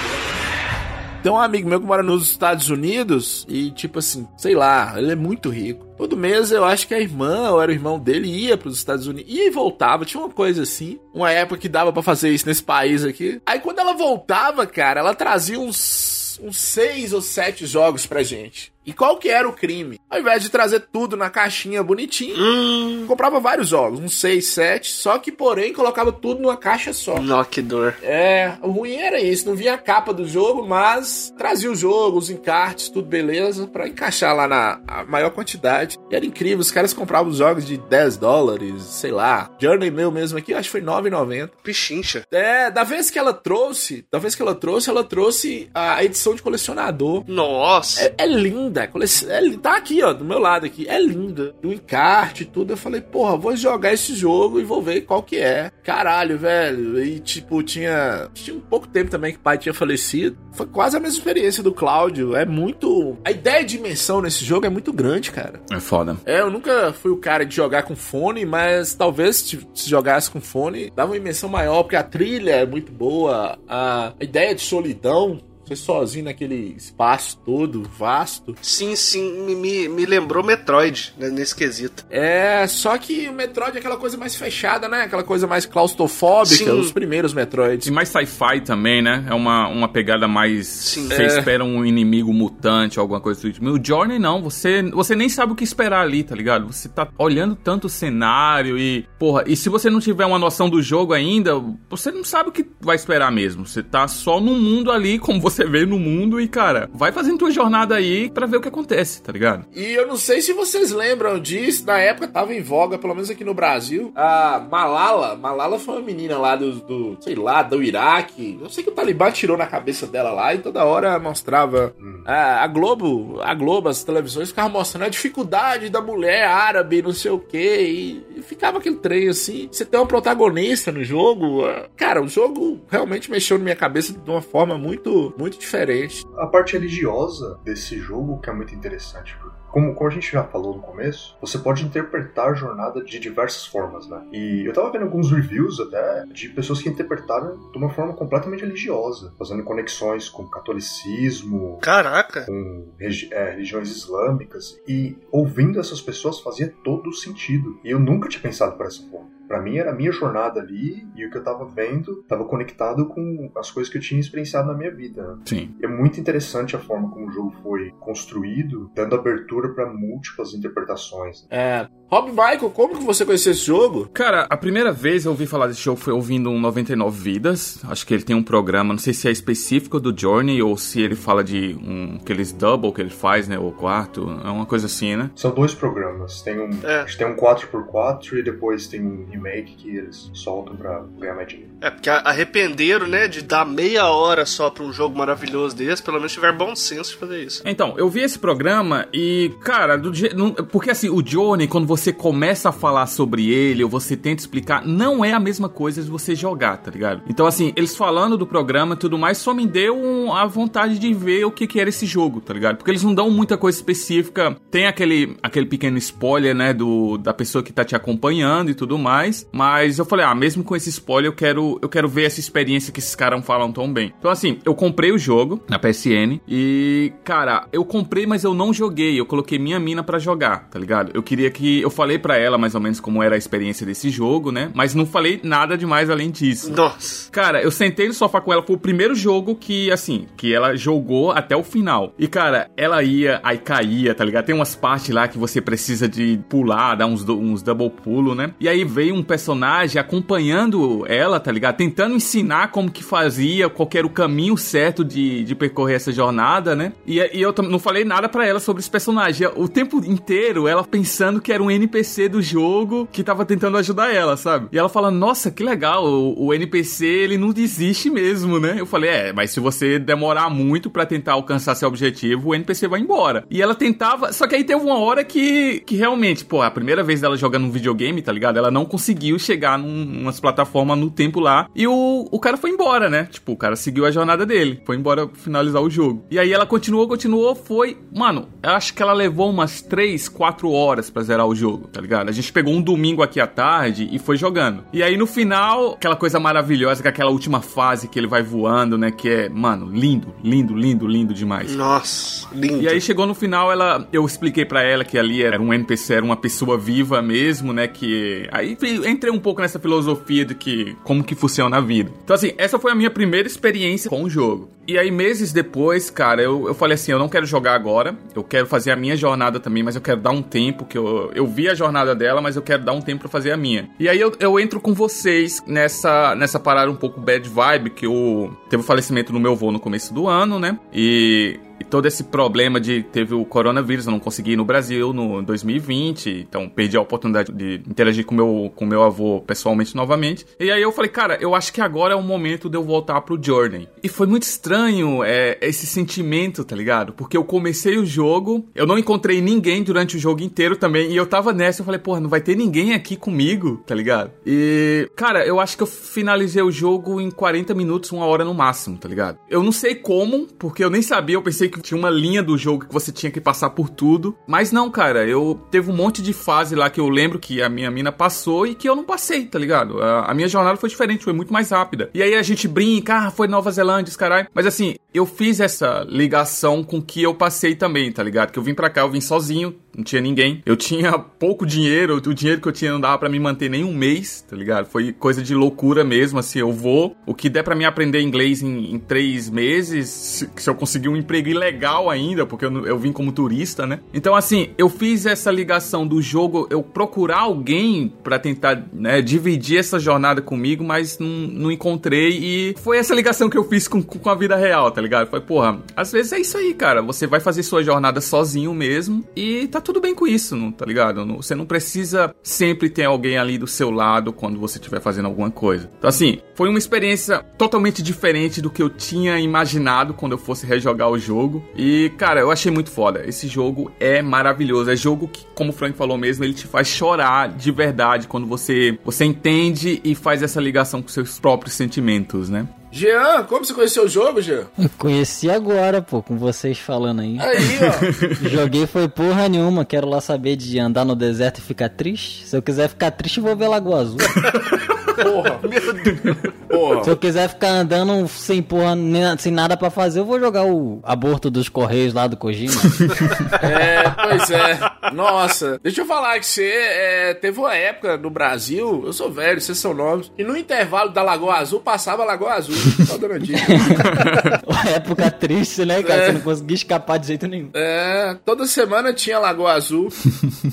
Speaker 1: Tem um amigo meu que mora nos Estados Unidos e, tipo assim, sei lá, ele é muito rico. Todo mês eu acho que a irmã ou era o irmão dele ia pros Estados Unidos ia e voltava. Tinha uma coisa assim. Uma época que dava pra fazer isso nesse país aqui. Aí quando ela voltava, cara, ela trazia uns, uns seis ou sete jogos pra gente. E qual que era o crime? Ao invés de trazer tudo na caixinha bonitinho, comprava vários jogos, uns 6, 7, só que porém colocava tudo numa caixa só.
Speaker 2: Nó, que dor.
Speaker 1: É, o ruim era isso, não vinha a capa do jogo, mas trazia o jogo, os encartes, tudo beleza, pra encaixar lá na maior quantidade. E era incrível, os caras compravam os jogos de 10 dólares, sei lá. Journey meu mesmo aqui, acho que foi 9,90.
Speaker 2: Pichincha.
Speaker 1: É, da vez que ela trouxe, da vez que ela trouxe, ela trouxe a edição de colecionador.
Speaker 2: Nossa!
Speaker 1: É, é linda, colec- é tá aqui, ó, do meu lado aqui. É linda. O encarte e tudo. Eu falei, porra, vou jogar esse jogo e vou ver qual que é. Caralho, velho. E, tipo, tinha. Tinha um pouco tempo também que o pai tinha falecido. Foi quase a mesma experiência do Cláudio. É muito. A ideia de dimensão nesse jogo é muito grande, cara.
Speaker 5: É foda.
Speaker 1: É, eu nunca fui o cara de jogar com fone, mas talvez se se jogasse com fone, dava uma dimensão maior, porque a trilha é muito boa, a a ideia de solidão, você sozinho naquele espaço todo, vasto.
Speaker 2: Sim, sim, me, me, me lembrou Metroid né, nesse quesito.
Speaker 1: É, só que o Metroid é aquela coisa mais fechada, né? Aquela coisa mais claustrofóbica,
Speaker 2: Sim.
Speaker 1: os primeiros Metroids.
Speaker 5: E mais sci-fi também, né? É uma, uma pegada mais. Você
Speaker 1: É.
Speaker 5: espera um inimigo mutante, alguma coisa do tipo. O Journey não, você, você nem sabe o que esperar ali, tá ligado? Você tá olhando tanto o cenário e. Porra, e se você não tiver uma noção do jogo ainda, você não sabe o que vai esperar mesmo. Você tá só no mundo ali, como você vê no mundo, e, cara, vai fazendo tua jornada aí pra ver o que acontece, tá ligado?
Speaker 1: E eu não sei se vocês lembram disso, na época tava em voga, pelo menos aqui no Brasil, a Malala. Malala foi uma menina lá do, do sei lá, do Iraque. Eu sei que o Talibã tirou na cabeça dela lá e toda hora mostrava. A, a Globo, a Globo, as televisões ficavam mostrando a dificuldade da mulher árabe, não sei o que, e, e ficava aquele trem assim. Você tem uma protagonista no jogo, cara, o jogo realmente mexeu na minha cabeça de uma forma muito, muito diferente.
Speaker 8: A parte religiosa desse jogo que é muito interessante. porque Como, como a gente já falou no começo, você pode interpretar a jornada de diversas formas, né? E eu tava vendo alguns reviews até de pessoas que interpretaram de uma forma completamente religiosa, fazendo conexões com catolicismo,
Speaker 2: Caraca!
Speaker 8: com regi- é, religiões islâmicas, e ouvindo essas pessoas fazia todo o sentido. E eu nunca tinha pensado por essa forma. Pra mim era a minha jornada ali e o que eu tava vendo tava conectado com as coisas que eu tinha experienciado na minha vida. né?
Speaker 5: Sim.
Speaker 8: É muito interessante a forma como o jogo foi construído, dando abertura pra múltiplas interpretações.
Speaker 1: É. Rob Michael, como que você conheceu esse jogo?
Speaker 5: Cara, a primeira vez eu ouvi falar desse jogo foi ouvindo um 99 Vidas. Acho que ele tem um programa, não sei se é específico do Journey ou se ele fala de um aqueles double que ele faz, né? O quarto. É uma coisa assim, né?
Speaker 8: São dois programas. Tem um,
Speaker 2: É.
Speaker 8: tem um 4x4 e depois tem um remake que eles soltam pra ganhar mais dinheiro.
Speaker 2: É, porque arrependeram, né, de dar meia hora só pra um jogo maravilhoso desse, pelo menos tiver bom senso de fazer isso.
Speaker 5: Então, eu vi esse programa e, cara, do não- porque assim, o Journey, quando você começa a falar sobre ele ou você tenta explicar, não é a mesma coisa de você jogar, tá ligado? Então, assim, eles falando do programa e tudo mais, só me deu um- a vontade de ver o que, que era esse jogo, tá ligado? Porque eles não dão muita coisa específica. Tem aquele, aquele pequeno spoiler, né, do, da pessoa que tá te acompanhando e tudo mais. Mas eu falei, ah, mesmo com esse spoiler, eu quero, eu quero ver essa experiência que esses caras falam tão bem. Então, assim, eu comprei o jogo na PSN e, cara, eu comprei, mas eu não joguei. Eu coloquei minha mina pra jogar, tá ligado? Eu queria que. Eu falei pra ela mais ou menos como era a experiência desse jogo, né? Mas não falei nada demais além disso.
Speaker 2: Nossa.
Speaker 5: Cara, eu sentei no sofá com ela, foi o primeiro jogo que, assim, que ela jogou até o final. E, cara, ela ia, aí caía, tá ligado? Tem umas partes lá que você precisa de pular, dar uns, uns double pulo, né? E aí veio um personagem acompanhando ela, tá ligado? Tentando ensinar como que fazia, qual era o caminho certo de, de percorrer essa jornada, né? E, e eu não falei nada pra ela sobre esse personagem. O tempo inteiro ela pensando que era um NPC do jogo que tava tentando ajudar ela, sabe? E ela fala: Nossa, que legal, o, o NPC ele não desiste mesmo, né? Eu falei: É, mas se você demorar muito pra tentar alcançar seu objetivo, o NPC vai embora. E ela tentava, só que aí teve uma hora que, que realmente, pô, a primeira vez dela jogando um videogame, tá ligado? Ela não conseguiu chegar num, umas plataformas no tempo lá. E o, o cara foi embora, né? Tipo, o cara seguiu a jornada dele. Foi embora finalizar o jogo. E aí ela continuou, continuou, foi. Mano, eu acho que ela levou umas 3, 4 horas pra zerar o jogo, tá ligado? A gente pegou um domingo aqui à tarde e foi jogando. E aí no final, aquela coisa maravilhosa, com aquela última fase que ele vai voando, né? Que é, mano, lindo, lindo, lindo, lindo demais.
Speaker 2: Nossa, lindo.
Speaker 5: E aí chegou no final, ela, eu expliquei pra ela que ali era um NPC, era uma pessoa viva mesmo, né? Que aí entrei um pouco nessa filosofia de que como que funciona a vida. Então assim, essa foi a minha primeira experiência com o jogo. E aí meses depois, cara, eu, eu falei assim, eu não quero jogar agora, eu quero fazer a minha jornada também, mas eu quero dar um tempo que eu, eu vi a jornada dela, mas eu quero dar um tempo pra fazer a minha. E aí eu, eu entro com vocês nessa nessa parada um pouco bad vibe que o teve o falecimento do meu avô no começo do ano, né? E e todo esse problema de teve o coronavírus, eu não consegui ir no Brasil no 2020, então perdi a oportunidade de interagir com meu com meu avô pessoalmente novamente. E aí eu falei, cara, eu acho que agora é o momento de eu voltar pro Journey. E foi muito estranho é, esse sentimento, tá ligado? Porque eu comecei o jogo, eu não encontrei ninguém durante o jogo inteiro também, e eu tava nessa, eu falei, porra, não vai ter ninguém aqui comigo, tá ligado? E, cara, eu acho que eu finalizei o jogo em 40 minutos, uma hora no máximo, tá ligado? Eu não sei como, porque eu nem sabia, eu pensei que tinha uma linha do jogo que você tinha que passar por tudo. Mas não, cara, eu teve um monte de fase lá que eu lembro que a minha mina passou e que eu não passei, tá ligado? A, a minha jornada foi diferente, foi muito mais rápida. E aí a gente brinca, ah, foi Nova Zelândia, caralho. Mas assim, eu fiz essa ligação com que eu passei também, tá ligado? Que eu vim pra cá, eu vim sozinho, não tinha ninguém. Eu tinha <laughs> pouco dinheiro, o dinheiro que eu tinha não dava pra me manter nem um mês, tá ligado? Foi coisa de loucura mesmo, assim, eu vou, o que der pra me aprender inglês em, em três meses, se, se eu conseguir um emprego ilegal ainda, porque eu, eu vim como turista, né? Então, assim, eu fiz essa ligação do jogo, eu procurar alguém pra tentar, né, dividir essa jornada comigo, mas não, não encontrei e foi essa ligação que eu fiz com, com a vida real, tá ligado? Foi, porra, às vezes é isso aí, cara, você vai fazer sua jornada sozinho mesmo e tá tudo bem com isso, não, tá ligado? Não- Você não precisa sempre ter alguém ali do seu lado quando você estiver fazendo alguma coisa. Então, assim, foi uma experiência totalmente diferente do que eu tinha imaginado quando eu fosse rejogar o jogo. E, cara, eu achei muito foda. Esse jogo é maravilhoso. É jogo que, como o Frank falou mesmo, ele te faz chorar de verdade quando você, você entende e faz essa ligação com seus próprios sentimentos, né?
Speaker 1: Jean, como você conheceu o jogo, Jean?
Speaker 3: Eu <laughs> conheci agora, pô, com vocês falando aí.
Speaker 1: Aí, ó. <laughs>
Speaker 3: Joguei foi porra nenhuma, quero lá saber de andar no deserto e ficar triste. Se eu quiser ficar triste, vou ver Lagoa Azul. <laughs>
Speaker 1: Porra. <laughs> Porra.
Speaker 3: Se eu quiser ficar andando sem porra, nem- sem nada pra fazer, eu vou jogar o aborto dos Correios lá do Kojima. <laughs>
Speaker 1: É, pois é. Nossa, deixa eu falar que você é, teve uma época no Brasil, eu sou velho, vocês são novos, e no intervalo da Lagoa Azul passava a Lagoa Azul. Só dando a dica. <laughs>
Speaker 3: Uma época triste, né, cara?
Speaker 1: É.
Speaker 3: Você não conseguia escapar de jeito nenhum.
Speaker 1: É, toda semana tinha Lagoa Azul.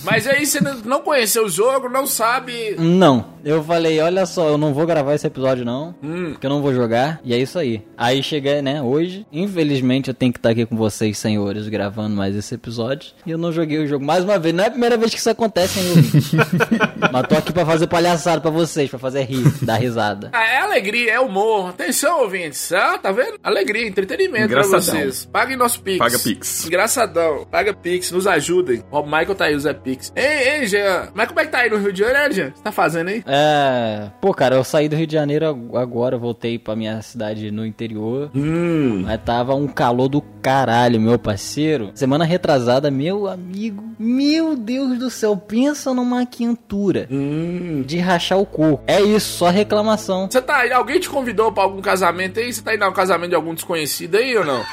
Speaker 1: Mas aí você não- não conheceu o jogo, não sabe.
Speaker 3: Não, eu falei, olha só, eu não vou gravar esse episódio não,
Speaker 1: Hum.
Speaker 3: porque eu não vou jogar, e é isso aí. Aí cheguei, né, hoje, infelizmente eu tenho que estar aqui com vocês, senhores, gravando mais esse episódio, e eu não joguei o jogo mais uma vez, não é a primeira vez que isso acontece, hein? <laughs> Mas tô aqui pra fazer palhaçada pra vocês, pra fazer rir, dar risada.
Speaker 1: Ah, é alegria, é humor. Atenção, ouvintes. Ah, tá vendo? Alegria, entretenimento pra
Speaker 5: Engraçadão.
Speaker 1: vocês. Paguem nosso Pix.
Speaker 5: Paga Pix.
Speaker 1: Engraçadão. Paga Pix, nos ajudem. Ó, o Michael tá aí, o Zé Pix. Ei, ei, Jean. Mas como é que tá aí no Rio de Janeiro, Jean? O que você tá fazendo aí?
Speaker 3: É. Pô, cara, eu saí do Rio de Janeiro ag- agora, voltei pra minha cidade no interior.
Speaker 1: Hum.
Speaker 3: Mas tava um calor do caralho, meu parceiro. Semana retrasada, meu amigo. Meu Deus do céu, pensa numa quentura de rachar o coco. É isso, só reclamação.
Speaker 1: Você tá aí, alguém te convidou pra algum casamento aí? Você tá indo ao casamento de algum desconhecido aí ou não? <laughs>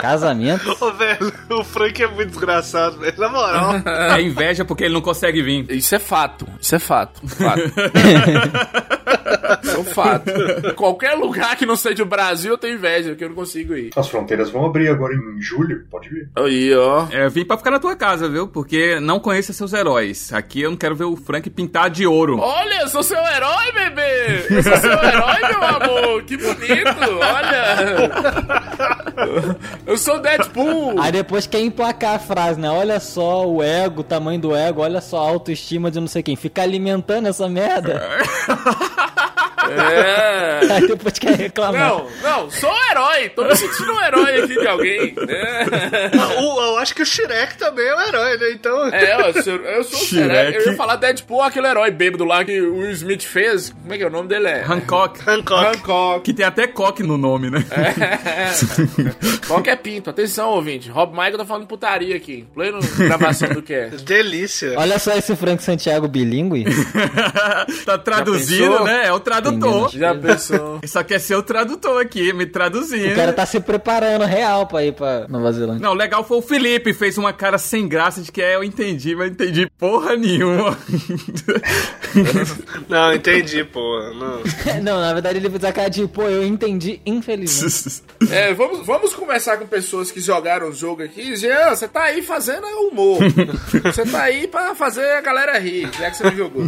Speaker 3: Casamento?
Speaker 2: Ô, velho, o Frank é muito desgraçado, velho. Na moral. <laughs>
Speaker 5: É inveja porque ele não consegue vir.
Speaker 1: Isso é fato. Isso é fato. Fato. <laughs> Isso é um fato. Qualquer lugar que não seja o Brasil, eu tenho inveja, que eu não consigo ir.
Speaker 8: As fronteiras vão abrir agora em julho, pode vir.
Speaker 1: Aí, ó.
Speaker 5: É, eu vim pra ficar na tua casa, viu? Porque não conheço seus heróis. Aqui eu não quero ver o Frank pintar de ouro.
Speaker 1: Olha, eu sou seu herói, bebê! Eu sou seu herói, meu amor! Que bonito! Olha! Eu sou Deadpool!
Speaker 3: Aí depois quer emplacar a frase, né? Olha só o ego, o tamanho do ego, olha só a autoestima de não sei quem. Fica alimentando essa merda. <laughs>
Speaker 1: É.
Speaker 3: Aí depois quer reclamar.
Speaker 1: Não, não, sou um herói! Tô me sentindo um herói aqui de alguém. É,
Speaker 2: O- eu acho que o Shrek também é um herói, né? Então.
Speaker 1: é eu sou, eu sou o
Speaker 5: Shrek.
Speaker 1: herói. Eu ia falar Deadpool, aquele herói bêbado lá que o Will Smith fez. Como é que é o nome dele? É?
Speaker 5: Hancock.
Speaker 2: Hancock.
Speaker 1: Hancock.
Speaker 5: Que tem até coque no nome, né?
Speaker 1: É. Qual que é pinto? Atenção, ouvinte. Rob Michael tá falando putaria aqui. Pleno gravação do cast.
Speaker 2: Delícia.
Speaker 3: Olha só esse Frank Santiago bilíngue. <laughs>
Speaker 5: tá traduzido, né? É o tradutor.
Speaker 1: Já pensou? <laughs>
Speaker 5: Só quer ser o tradutor aqui, me traduzindo.
Speaker 3: O cara tá se preparando real pra ir pra Nova Zelândia.
Speaker 5: Não, legal foi o Felipe, fez uma cara sem graça de que é, eu entendi, mas entendi porra nenhuma. <laughs>
Speaker 2: Não, entendi, pô. Não. <laughs>
Speaker 3: Não, na verdade ele fez a cara de, pô, eu entendi, infelizmente.
Speaker 1: É, vamos, vamos conversar com pessoas que jogaram o jogo aqui. Jean, você tá aí fazendo humor. Você tá aí pra fazer a galera rir, já que você não jogou.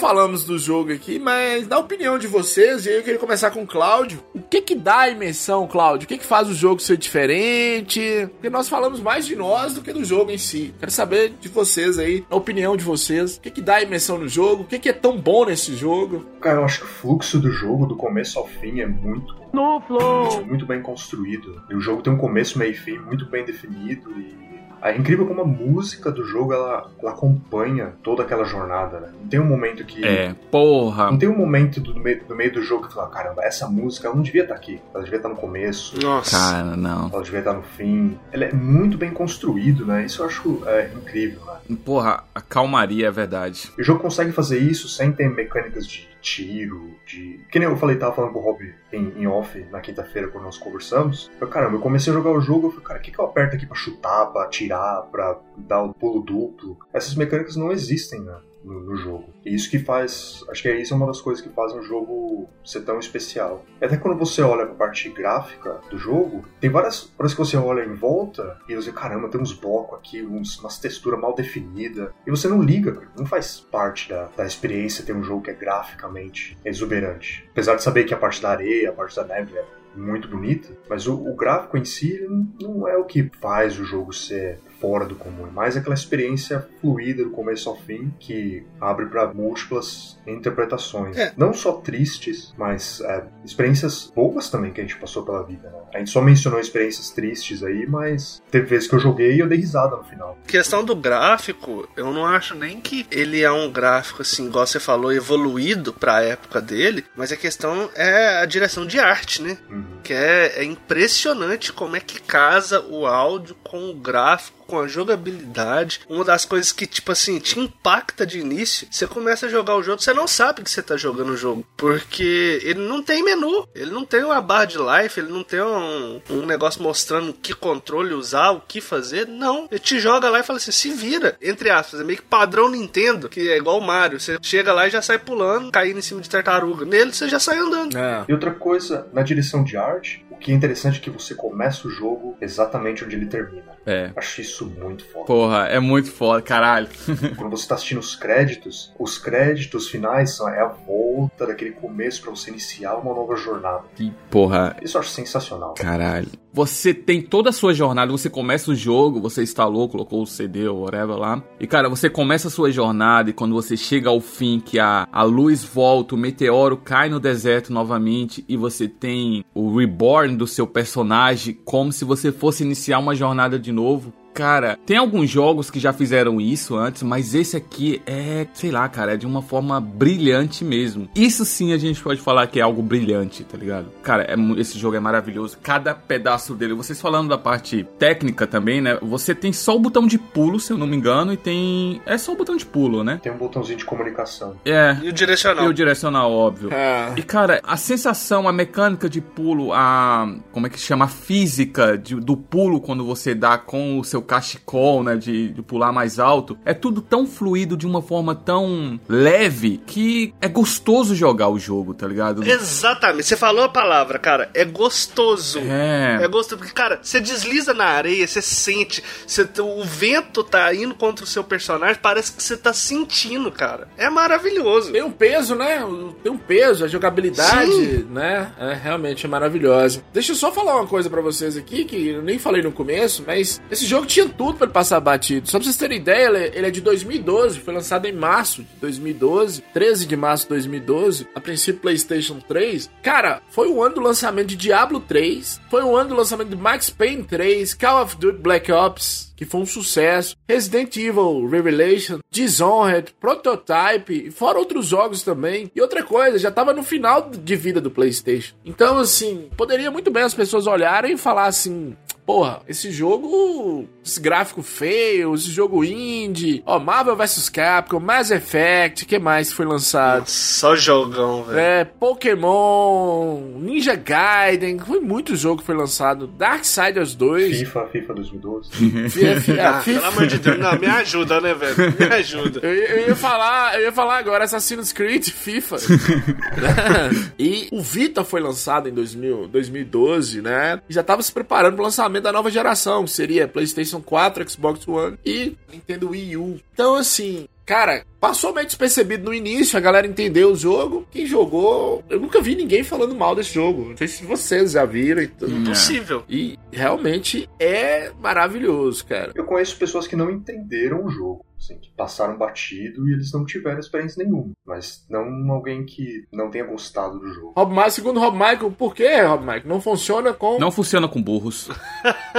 Speaker 1: Falamos do jogo aqui, mas na opinião de vocês, e aí eu queria começar com o Cláudio. O que que dá a imersão, Cláudio? O que que faz o jogo ser diferente? Porque nós falamos mais de nós do que do jogo em si. Quero saber de vocês aí, a opinião de vocês. O que que dá a imersão no jogo? O que que é tão bom nesse jogo?
Speaker 8: Cara, eu acho que o fluxo do jogo, do começo ao fim, é muito
Speaker 6: No flow.
Speaker 8: muito bem construído. E o jogo tem um começo, meio e fim muito bem definido e é incrível como a música do jogo ela, ela acompanha toda aquela jornada, né? Não tem um momento que
Speaker 5: É, porra.
Speaker 8: não tem um momento do, meio, do meio do jogo que tu fala, caramba, essa música ela não devia estar aqui. Ela devia estar no começo,
Speaker 2: Nossa.
Speaker 5: Cara, não.
Speaker 8: ela devia estar no fim. Ela é muito bem construído, né? Isso eu acho é, incrível, né?
Speaker 5: Porra, a calmaria é verdade.
Speaker 8: E o jogo consegue fazer isso sem ter mecânicas de tiro, de. Que nem eu falei, tava falando com o Rob em, em off na quinta-feira quando nós conversamos. Eu, caramba, eu comecei a jogar o jogo, eu falei, cara, o que, que eu aperto aqui pra chutar, pra atirar, pra dar o pulo duplo? Essas mecânicas não existem, né? No, no jogo. E isso que faz. Acho que é isso é uma das coisas que fazem o jogo ser tão especial. E até quando você olha pra parte gráfica do jogo, tem várias. Parece que você olha em volta e você, caramba, tem uns blocos aqui, uns, umas texturas mal definidas. E você não liga. Não faz parte da, da experiência ter um jogo que é graficamente exuberante. Apesar de saber que a parte da areia, a parte da neve é muito bonita, mas o, o gráfico em si não é o que faz o jogo ser fora do comum, é mais aquela experiência fluida do começo ao fim que abre para múltiplas interpretações.
Speaker 2: É.
Speaker 8: Não só tristes, mas é, experiências boas também que a gente passou pela vida. Né? A gente só mencionou experiências tristes aí, mas teve vezes que eu joguei e eu dei risada no final.
Speaker 2: Questão do gráfico, eu não acho nem que ele é um gráfico, assim, igual você falou, evoluído pra época dele, mas a questão é a direção de arte, né?
Speaker 8: Uhum.
Speaker 2: Que é, é impressionante como é que casa o áudio com o gráfico, com a jogabilidade. Uma das coisas que, tipo assim, te impacta de início. Você começa a jogar o jogo, você não sabe que você tá jogando o jogo. Porque ele não tem menu. Ele não tem uma barra de life, ele não tem um, um negócio mostrando que controle usar, o que fazer. Não. Ele te joga lá e fala assim: se vira. Entre aspas, é meio que padrão Nintendo, que é igual o Mario. Você chega lá e já sai pulando, caindo em cima de tartaruga. Nele você já sai andando.
Speaker 8: E outra coisa, na direção de arte, que é interessante que você começa o jogo exatamente onde ele termina.
Speaker 5: É.
Speaker 8: Acho isso muito foda.
Speaker 5: Porra, é muito foda, caralho. <laughs>
Speaker 8: Quando você tá assistindo os créditos, os créditos finais são é a volta daquele começo pra você iniciar uma nova jornada.
Speaker 5: Que porra.
Speaker 8: Isso eu acho sensacional.
Speaker 5: Caralho. Você tem toda a sua jornada, você começa o jogo, você instalou, colocou o CD ou whatever lá. E cara, você começa a sua jornada e quando você chega ao fim, que a, a luz volta, o meteoro cai no deserto novamente e você tem o reborn do seu personagem como se você fosse iniciar uma jornada de novo novo. Cara, tem alguns jogos que já fizeram isso antes, mas esse aqui é, sei lá, cara, é de uma forma brilhante mesmo. Isso sim a gente pode falar que é algo brilhante, tá ligado? Cara, é esse jogo é maravilhoso. Cada pedaço dele, vocês falando da parte técnica também, né? Você tem só o botão de pulo, se eu não me engano, e tem. É só o botão de pulo, né?
Speaker 8: Tem um botãozinho de comunicação.
Speaker 5: É.
Speaker 2: E o direcional.
Speaker 5: E o direcional, óbvio.
Speaker 1: É.
Speaker 5: E cara, a sensação, a mecânica de pulo, a. Como é que se chama? A física de- do pulo quando você dá com o seu cachecol, né? De, de pular mais alto. É tudo tão fluido de uma forma tão leve que é gostoso jogar o jogo, tá ligado?
Speaker 2: Exatamente, você falou a palavra, cara. É gostoso.
Speaker 5: É.
Speaker 2: É gostoso, porque, cara, você desliza na areia, você sente, você, o vento tá indo contra o seu personagem, parece que você tá sentindo, cara. É maravilhoso.
Speaker 1: Tem um peso, né? Tem um peso, a jogabilidade,
Speaker 2: Sim.
Speaker 1: né? É realmente maravilhosa. Deixa eu só falar uma coisa pra vocês aqui, que eu nem falei no começo, mas esse jogo tinha tudo pra ele passar batido. Só pra vocês terem ideia, ele, ele é de 2012, foi lançado em março de 2012, 13 de março de 2012, a princípio PlayStation 3. Cara, foi o ano do lançamento de Diablo 3, foi o ano do lançamento de Max Payne 3, Call of Duty Black Ops, que foi um sucesso. Resident Evil Revelation, Dishonored, Prototype, e fora outros jogos também. E outra coisa, já tava no final de vida do PlayStation. Então, assim, poderia muito bem as pessoas olharem e falar assim. Porra, esse jogo, esse gráfico feio, esse jogo indie, ó, Marvel vs Capcom, Mass Effect, que mais foi lançado?
Speaker 2: Só jogão, velho.
Speaker 1: É, Pokémon, Ninja Gaiden, foi muito jogo que foi lançado. Darksiders 2.
Speaker 8: FIFA, FIFA 2012. <laughs> <laughs>
Speaker 1: FIFA,
Speaker 2: Ah, pelo amor de Deus, não, me ajuda, né, velho? Me <laughs> ajuda.
Speaker 1: Eu, ia- eu ia falar, eu ia falar agora Assassin's Creed, FIFA. <laughs> <laughs> e o Vita foi lançado em 2000, 2012, né? E já tava se preparando pro lançamento da nova geração, que seria PlayStation 4, Xbox One e Nintendo Wii U. Então, assim, cara, passou meio despercebido no início, a galera entendeu o jogo. Quem jogou, eu nunca vi ninguém falando mal desse jogo. Não sei se vocês já viram e tudo.
Speaker 2: Impossível.
Speaker 1: E realmente é maravilhoso, cara.
Speaker 8: Eu conheço pessoas que não entenderam o jogo, assim, que passaram batido e eles não tiveram experiência nenhuma. Mas não alguém que não tenha gostado do jogo.
Speaker 1: Rob Michael, segundo Rob Michael, por que, Rob Michael? Não funciona com.
Speaker 5: Não funciona com burros.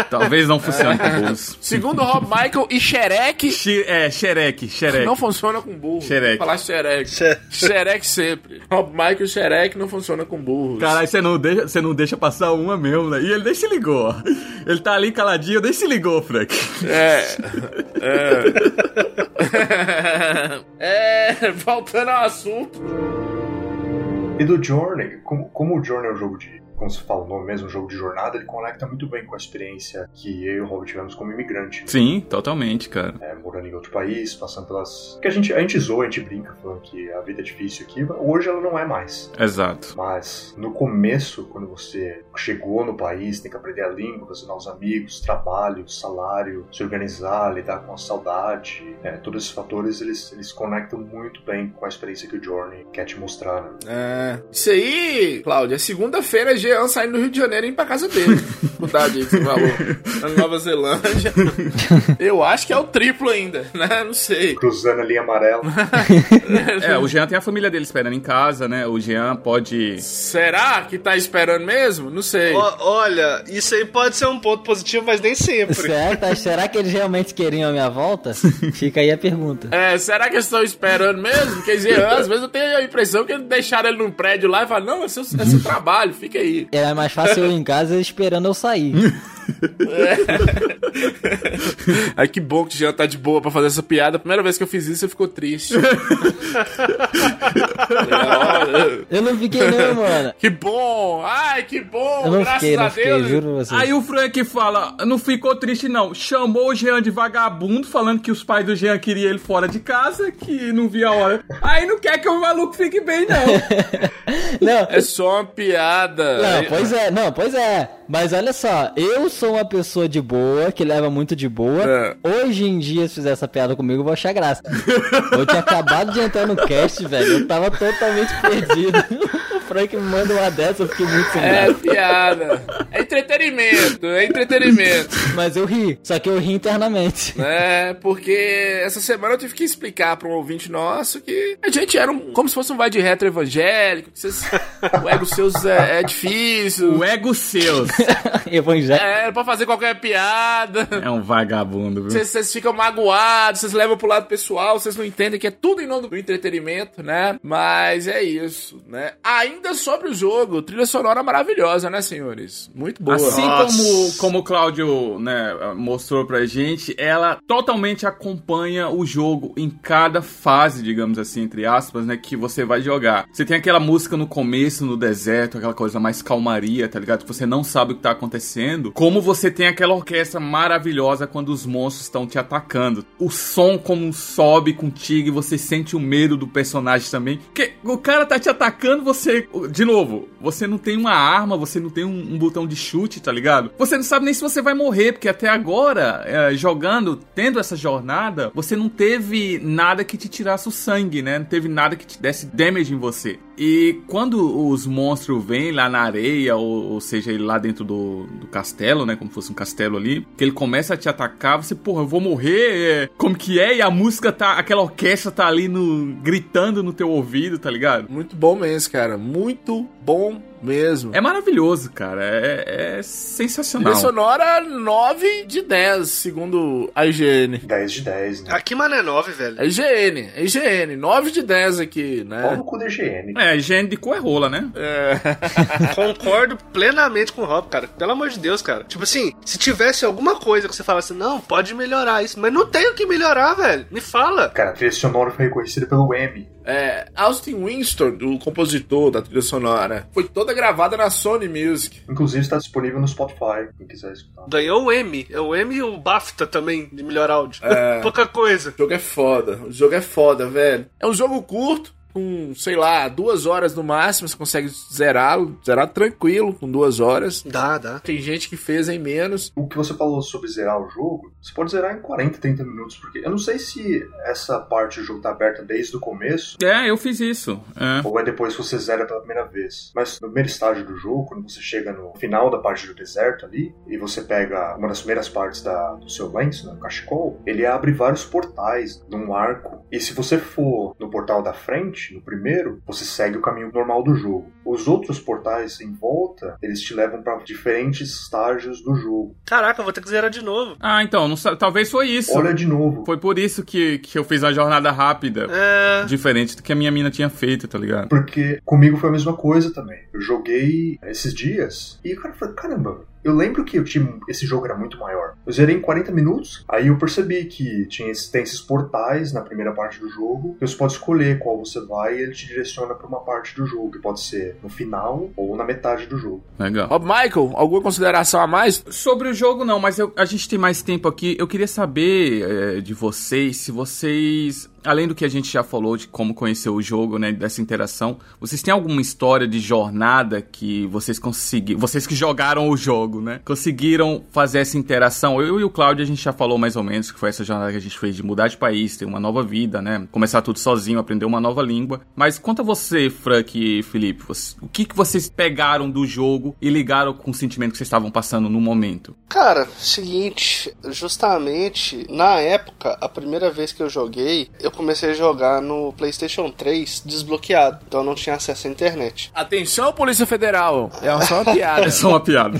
Speaker 5: Talvez não funcione com <laughs> burros.
Speaker 1: Segundo Rob Michael e Shrek.
Speaker 5: Xe- É, xereque, xereque.
Speaker 1: Não funciona com burro.
Speaker 5: Xerec.
Speaker 1: Falar xereque. Xerec sempre. <laughs> Rob Michael Xerec não funciona com burros.
Speaker 5: Caralho, você não, deixa, você não deixa passar uma mesmo, né? E ele nem se ligou, ó. Ele tá ali caladinho, nem se ligou, Frank.
Speaker 1: É. <laughs> É. <laughs> é. Voltando ao assunto.
Speaker 8: E do Journey, como, como o Journey é um jogo de. Como se fala o nome mesmo, jogo de jornada, ele conecta muito bem com a experiência que eu e o Rob tivemos como imigrante.
Speaker 5: Sim, totalmente, cara.
Speaker 8: É, morando em outro país, passando pelas. Que a gente, a gente zoa, a gente brinca, falando que a vida é difícil aqui. Hoje ela não é mais.
Speaker 5: Exato.
Speaker 8: Mas no começo, quando você chegou no país, tem que aprender a língua, fazer novos amigos, trabalho, salário, se organizar, lidar com a saudade, é, todos esses fatores eles, eles conectam muito bem com a experiência que o Journey quer te mostrar. Né?
Speaker 1: É. Isso aí, Cláudio, é segunda-feira, Jean saindo do Rio de Janeiro e indo pra casa dele. <laughs> Mudar de falou. Na Nova Zelândia. <laughs> Eu acho que é o triplo ainda, né? Não sei.
Speaker 8: Cruzando a linha amarela. <laughs>
Speaker 5: É, o Jean tem a família dele esperando em casa, né? O Jean pode.
Speaker 1: Será que tá esperando mesmo? Não sei.
Speaker 2: Ó, olha, isso aí pode ser um ponto positivo, mas nem sempre.
Speaker 3: Será, tá- será que eles realmente queriam a minha volta? Fica aí a pergunta.
Speaker 1: É, será que eles estão esperando mesmo? Quer dizer, às vezes eu tenho a impressão que deixaram ele num prédio lá e falaram, não, é seu, é seu trabalho, fica aí.
Speaker 3: É mais fácil eu ir em casa esperando eu sair.
Speaker 1: Ai, que bom que o Jean tá de boa pra fazer essa piada. A primeira vez que eu fiz isso, você ficou triste. <laughs>
Speaker 3: Eu não fiquei não, mano.
Speaker 1: Que bom! Ai, que bom!
Speaker 3: Eu não
Speaker 1: Graças
Speaker 3: fiquei,
Speaker 1: a
Speaker 3: não fiquei,
Speaker 1: Deus!
Speaker 3: juro você.
Speaker 5: Aí o Frank fala, não ficou triste não, chamou o Jean de vagabundo, falando que os pais do Jean queriam ele fora de casa, que não via a hora. Aí não quer que o maluco fique bem não. <laughs>
Speaker 3: Não,
Speaker 1: É só uma piada.
Speaker 3: Não, pois é, não, pois é. Mas olha só, eu sou uma pessoa de boa, que leva muito de boa.
Speaker 1: É.
Speaker 3: Hoje em dia, se fizer essa piada comigo, eu vou achar graça. eu tinha acabado de entrar no cast, velho. Eu tava totalmente perdido. <laughs> Frank me manda uma dessa, eu fiquei muito sem
Speaker 1: É piada. É entretenimento, é entretenimento.
Speaker 3: Mas eu ri, só que eu ri internamente.
Speaker 1: É, porque essa semana eu tive que explicar pra um ouvinte nosso que a gente era um, como se fosse um vai de retro evangélico, que vocês, o ego seus é, é difícil.
Speaker 5: o ego seus <laughs>
Speaker 3: Evangelho.
Speaker 1: É, pra fazer qualquer piada.
Speaker 5: é um vagabundo, viu?
Speaker 1: Vocês, vocês ficam magoados, vocês levam pro lado pessoal, vocês não entendem que é tudo em nome do entretenimento, né? Mas é isso, né? Ainda sobre o jogo, trilha sonora maravilhosa, né, senhores? Muito boa.
Speaker 5: Assim
Speaker 2: Nossa.
Speaker 5: como, como o Cláudio né, mostrou pra gente, ela totalmente acompanha o jogo em cada fase, digamos assim, entre aspas, né, que você vai jogar. Você tem aquela música no começo, no deserto, aquela coisa mais calmaria, tá ligado? Que você não sabe o que tá acontecendo. Como você tem aquela orquestra maravilhosa quando os monstros estão te atacando. O som como sobe contigo e você sente o medo do personagem também. Porque o cara tá te atacando, você... De novo, você não tem uma arma, você não tem um, um botão de chute, tá ligado? Você não sabe nem se você vai morrer, porque até agora, é, jogando, tendo essa jornada, você não teve nada que te tirasse o sangue, né? Não teve nada que te desse damage em você. E quando os monstros vêm lá na areia, ou, ou seja, lá dentro do, do castelo, né? Como fosse um castelo ali, que ele começa a te atacar, você, porra, eu vou morrer, é, como que é? E a música tá, aquela orquestra tá ali no, gritando no teu ouvido, tá ligado?
Speaker 1: Muito bom mesmo, cara. Muito bom mesmo.
Speaker 5: É maravilhoso, cara. É, é sensacional.
Speaker 1: Trilha sonora 9 de 10, segundo a IGN.
Speaker 8: 10 de 10, né?
Speaker 2: Aqui, mano, é 9, velho.
Speaker 1: É IGN, é IGN. 9 de 10 aqui,
Speaker 8: Pau
Speaker 1: né?
Speaker 8: no cu da IGN.
Speaker 5: É, higiene de cu é rola, né?
Speaker 1: É. <laughs>
Speaker 2: Concordo plenamente com o Rob, cara. Pelo amor de Deus, cara. Tipo assim, se tivesse alguma coisa que você falasse, não, pode melhorar isso, mas não tem o que melhorar, velho. Me fala.
Speaker 8: Cara, a trilha sonora foi reconhecida pelo Emmy.
Speaker 1: É, Austin Winston, o compositor da trilha sonora, foi toda gravada na Sony Music.
Speaker 8: Inclusive está disponível no Spotify, quem quiser escutar.
Speaker 2: Ganhou o M. É o M e o BAFTA também, de melhor áudio.
Speaker 1: É. <laughs>
Speaker 2: Pouca coisa.
Speaker 1: O jogo é foda, o jogo é foda, velho. É um jogo curto, com, sei lá, duas horas no máximo, você consegue zerá-lo, zerar tranquilo, com duas horas.
Speaker 2: Dá, dá.
Speaker 1: Tem gente que fez em menos.
Speaker 8: O que você falou sobre zerar o jogo, você pode zerar em 40, 30 minutos, porque eu não sei se essa parte do jogo tá aberta desde o começo,
Speaker 5: É, eu fiz isso. É.
Speaker 8: ou é depois que você zera pela primeira vez. Mas no primeiro estágio do jogo, quando você chega no final da parte do deserto ali, e você pega uma das primeiras partes da, do seu lenço, né, o cachecol, ele abre vários portais num arco. E se você for no portal da frente, no primeiro, você segue o caminho normal do jogo. Os outros portais em volta, eles te levam para diferentes estágios do jogo.
Speaker 2: Caraca, eu vou ter que zerar de novo.
Speaker 5: Ah, então, não talvez foi isso.
Speaker 8: Olha de novo.
Speaker 5: Foi por isso que, que eu fiz a jornada rápida.
Speaker 2: É.
Speaker 5: Diferente do que a minha mina tinha feito, tá ligado?
Speaker 8: Porque comigo foi a mesma coisa também. Eu joguei esses dias e o cara falou: caramba, eu lembro que eu tinha, esse jogo era muito maior. Eu zerei em 40 minutos, aí eu percebi que tinha, esse- tem esses portais na primeira parte do jogo. Você pode escolher qual você vai e ele te direciona para uma parte do jogo, que pode ser no final ou na metade do jogo.
Speaker 5: Legal.
Speaker 1: Rob Michael, alguma consideração a mais?
Speaker 5: Sobre o jogo, não, mas eu- a gente tem mais tempo aqui. Eu queria saber eh, de vocês se vocês, além do que a gente já falou de como conhecer o jogo, né, dessa interação, vocês têm alguma história de jornada que vocês conseguiram, vocês que jogaram o jogo, né, conseguiram fazer essa interação? Eu e o Cláudio a gente já falou mais ou menos que foi essa jornada que a gente fez de mudar de país, ter uma nova vida, né, começar tudo sozinho, aprender uma nova língua. Mas conta você, Frank e Felipe, você- o que que vocês pegaram do jogo e ligaram com o sentimento que vocês estavam passando no momento?
Speaker 2: Cara, seguinte, justamente na época, a primeira vez que eu joguei, eu comecei a jogar no PlayStation 3 desbloqueado, então eu não tinha acesso à internet.
Speaker 1: Atenção, Polícia Federal. É só uma piada. <laughs>
Speaker 5: É só uma piada.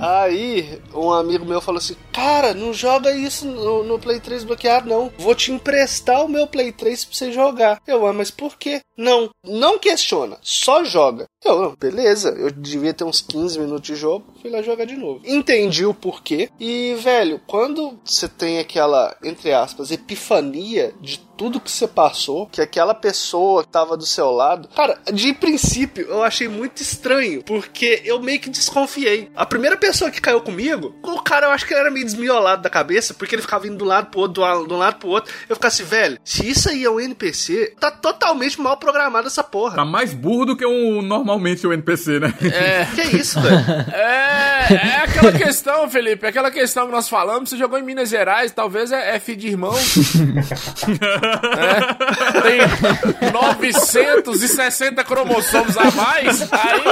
Speaker 2: Aí, um amigo meu falou assim: Cara, não joga isso no, no Play 3 bloqueado, não. Vou te emprestar o meu Play 3 pra você jogar. Eu, ah, mas por quê? Não, não questiona, só joga. Eu, não, beleza, eu devia ter uns 15 minutos de jogo, fui lá jogar de novo. Entendi o porquê. E, velho, quando você tem aquela, entre aspas, epifania de tudo que você passou, que aquela pessoa que tava do seu lado. Cara, de princípio eu achei muito estranho, porque eu meio que desconfiei. A primeira pessoa que caiu comigo, o cara eu acho que ele era meio desmiolado da cabeça, porque ele ficava indo do lado pro outro, do lado, do lado pro outro. Eu ficava assim, velho, se isso aí é um NPC, tá totalmente mal programado essa porra.
Speaker 5: Tá mais burro do que um normalmente o NPC, né?
Speaker 1: É.
Speaker 2: Que isso, velho?
Speaker 1: É, é aquela questão, Felipe, aquela questão que nós falamos, você jogou em Minas Gerais, talvez é, é filho de irmão. É, tem 960 cromossomos a mais, aí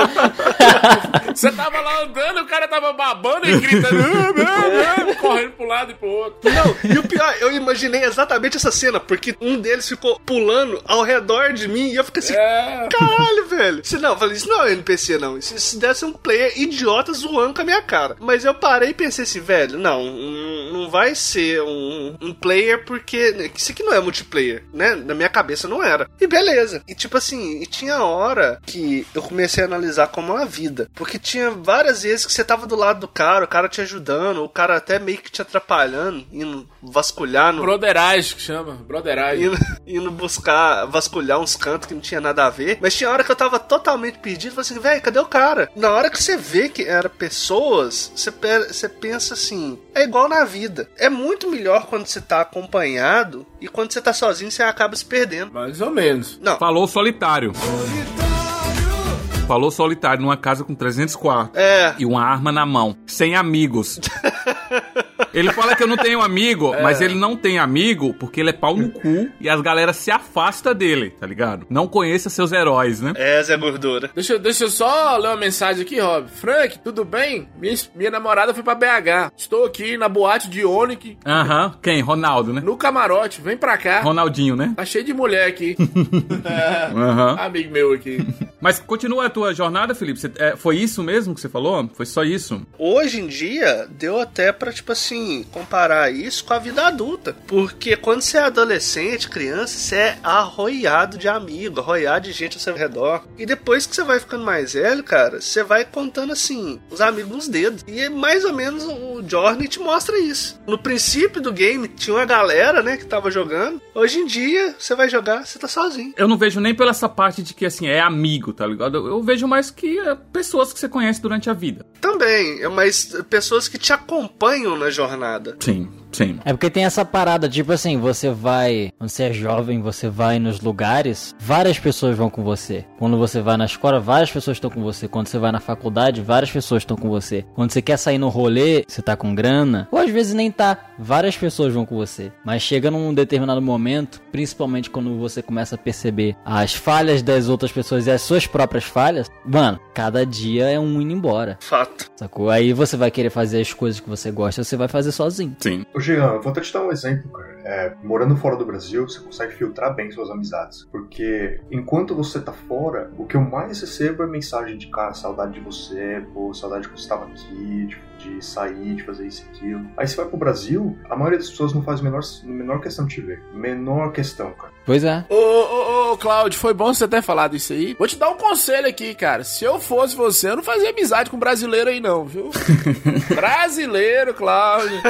Speaker 1: você tava lá andando, o cara tava babando e gritando, "Ah, ah, ah", correndo pro lado e pro outro.
Speaker 2: Não, e o pior, eu imaginei exatamente essa cena, porque um deles ficou pulando ao redor de mim e eu fiquei assim,
Speaker 1: É.
Speaker 2: caralho, velho. Se não, eu falei, isso não é NPC, não. Isso, isso deve ser um player idiota zoando com a minha cara. Mas eu parei e pensei assim, velho, não, não não vai ser um, um player porque isso aqui não é multiplayer, né? Na minha cabeça não era. E beleza. E tipo assim, e tinha hora que eu comecei a analisar como uma vida. Porque tinha várias vezes que você tava do lado do cara, o cara te ajudando, o cara até meio que te atrapalhando, indo vasculhar no,
Speaker 1: Broderagem que chama, broderagem.
Speaker 2: indo, indo buscar, vasculhar uns cantos que não tinha nada a ver. Mas tinha hora que eu tava totalmente perdido. Assim, velho, cadê o cara? Na hora que você vê que era pessoas, você, você pensa assim, é igual na vida. É muito melhor quando você tá acompanhado e quando você tá sozinho você acaba se perdendo.
Speaker 1: Mais ou menos.
Speaker 2: Não.
Speaker 5: Falou solitário. Falou solitário numa casa com 300 quartos.
Speaker 2: É.
Speaker 5: E uma arma na mão. Sem amigos. <laughs> Ele fala que eu não tenho amigo,
Speaker 1: É.
Speaker 5: mas ele não tem amigo porque ele é pau no cu e as galera se afasta dele, tá ligado? Não conheça seus heróis, né?
Speaker 2: É, Zé Gordura.
Speaker 1: Deixa, eu- deixa eu só ler uma mensagem aqui, Rob. Frank, tudo bem? Minha, minha namorada foi pra BH. Estou aqui na boate de Onyx,
Speaker 5: Aham. Quem? Ronaldo, né?
Speaker 1: no camarote. Vem pra cá.
Speaker 5: Ronaldinho, né?
Speaker 1: Tá cheio de mulher aqui. É, <laughs> <laughs>
Speaker 5: Aham.
Speaker 1: Amigo meu aqui.
Speaker 5: Mas continua a tua jornada, Felipe. Você- é, foi isso mesmo que você falou? Foi só isso?
Speaker 2: Hoje em dia, deu até pra, tipo assim, comparar isso com a vida adulta. Porque quando você é adolescente, criança, você é arroiado de amigo, arroiado de gente ao seu redor. E depois que você vai ficando mais velho, cara, você vai contando assim, os amigos nos dedos. E é mais ou menos o Journey te mostra isso. No princípio do game, tinha uma galera, né, que tava jogando. Hoje em dia, você vai jogar, você tá sozinho.
Speaker 5: Eu não vejo nem pela essa parte de que, assim, é amigo, tá ligado? Eu, eu vejo mais que é, pessoas que você conhece durante a vida.
Speaker 2: Também, é mais pessoas que te acompanham na jornada.
Speaker 5: Sim, sim.
Speaker 3: É porque tem essa parada, tipo assim, você vai. Quando você é jovem, você vai nos lugares, várias pessoas vão com você. Quando você vai na escola, várias pessoas estão com você. Quando você vai na faculdade, várias pessoas estão com você. Quando você quer sair no rolê, você tá com grana, ou às vezes nem tá, várias pessoas vão com você. Mas chega num determinado momento, principalmente quando você começa a perceber as falhas das outras pessoas e as suas próprias falhas, mano, cada dia é um indo embora.
Speaker 2: Fato.
Speaker 3: Sacou? Aí você vai querer fazer as coisas que você gosta, você vai fazer sozinho.
Speaker 5: Sim.
Speaker 8: Jean, vou até te dar um exemplo, cara. É, morando fora do Brasil, você consegue filtrar bem suas amizades. Porque enquanto você tá fora, o que eu mais recebo é mensagem de cara, saudade de você, pô, saudade que você estava aqui, de, de sair, de fazer isso e aquilo. Aí você vai pro Brasil, a maioria das pessoas não faz a menor, menor questão de te ver. Menor questão, cara.
Speaker 3: Pois é.
Speaker 1: Ô, ô, ô, Claudio, foi bom você ter falado isso aí. Vou te dar um conselho aqui, cara. Se eu fosse você, eu não fazia amizade com brasileiro aí, não, viu? <laughs> brasileiro, Cláudio.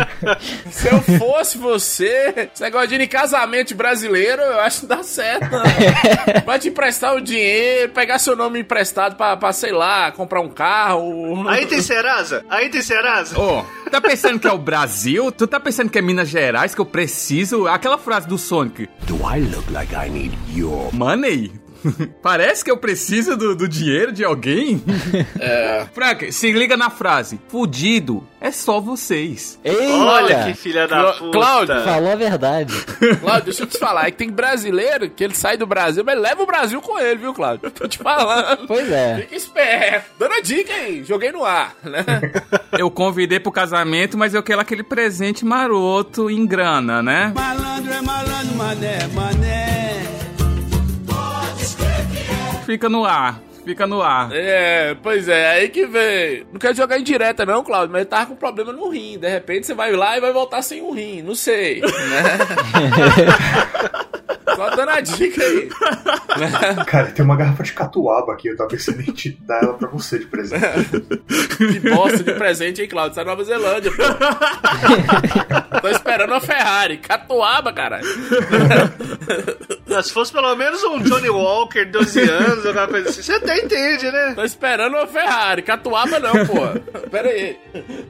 Speaker 1: <laughs> Se eu fosse você, esse negócio de ir em casamento brasileiro, eu acho que não dá certo, não. <laughs> Vai te emprestar o dinheiro, pegar seu nome emprestado pra, pra sei lá, comprar um carro.
Speaker 2: Aí tem Serasa? Aí tem Serasa?
Speaker 5: Ô, tá pensando que é o Brasil? Tu tá pensando que é Minas Gerais que eu preciso? Aquela frase do Sonic. Do I look like I need your money? <laughs> Parece que eu preciso do, do dinheiro de alguém. <laughs>
Speaker 1: É.
Speaker 5: Frank, se liga na frase. Fudido é só vocês.
Speaker 3: Eita!
Speaker 2: Olha que filha da puta.
Speaker 1: Cláudio.
Speaker 3: Falou a verdade. <laughs>
Speaker 1: Cláudio, deixa eu te falar, é que tem brasileiro que ele sai do Brasil, mas leva o Brasil com ele, viu, Cláudio? Eu tô te falando.
Speaker 3: Pois é.
Speaker 1: Fica esperto. Dando a dica aí, joguei no ar, né?
Speaker 5: Eu convidei pro casamento, mas eu quero aquele presente maroto em grana, né?
Speaker 6: Malandro é malandro, mané, mané.
Speaker 5: Fica no ar. Fica no ar.
Speaker 1: É, pois é, aí que vem. Não quero jogar em direta, não, Cláudio, mas ele tava com problema no rim. De repente você vai lá e vai voltar sem um rim, não sei, né? <laughs> Só dando a dica aí. <laughs>
Speaker 8: Cara, tem uma garrafa de catuaba aqui, eu tava pensando em te dar ela pra você de presente. <laughs>
Speaker 1: Que bosta de presente, hein, Claudio? Você é Nova Zelândia, pô. Tô esperando uma Ferrari. Catuaba, caralho.
Speaker 2: Se fosse pelo menos um Johnny Walker, 12 <laughs> anos, alguma coisa assim, você até entende, né?
Speaker 1: Tô esperando uma Ferrari. Catuaba não, pô. Pera aí.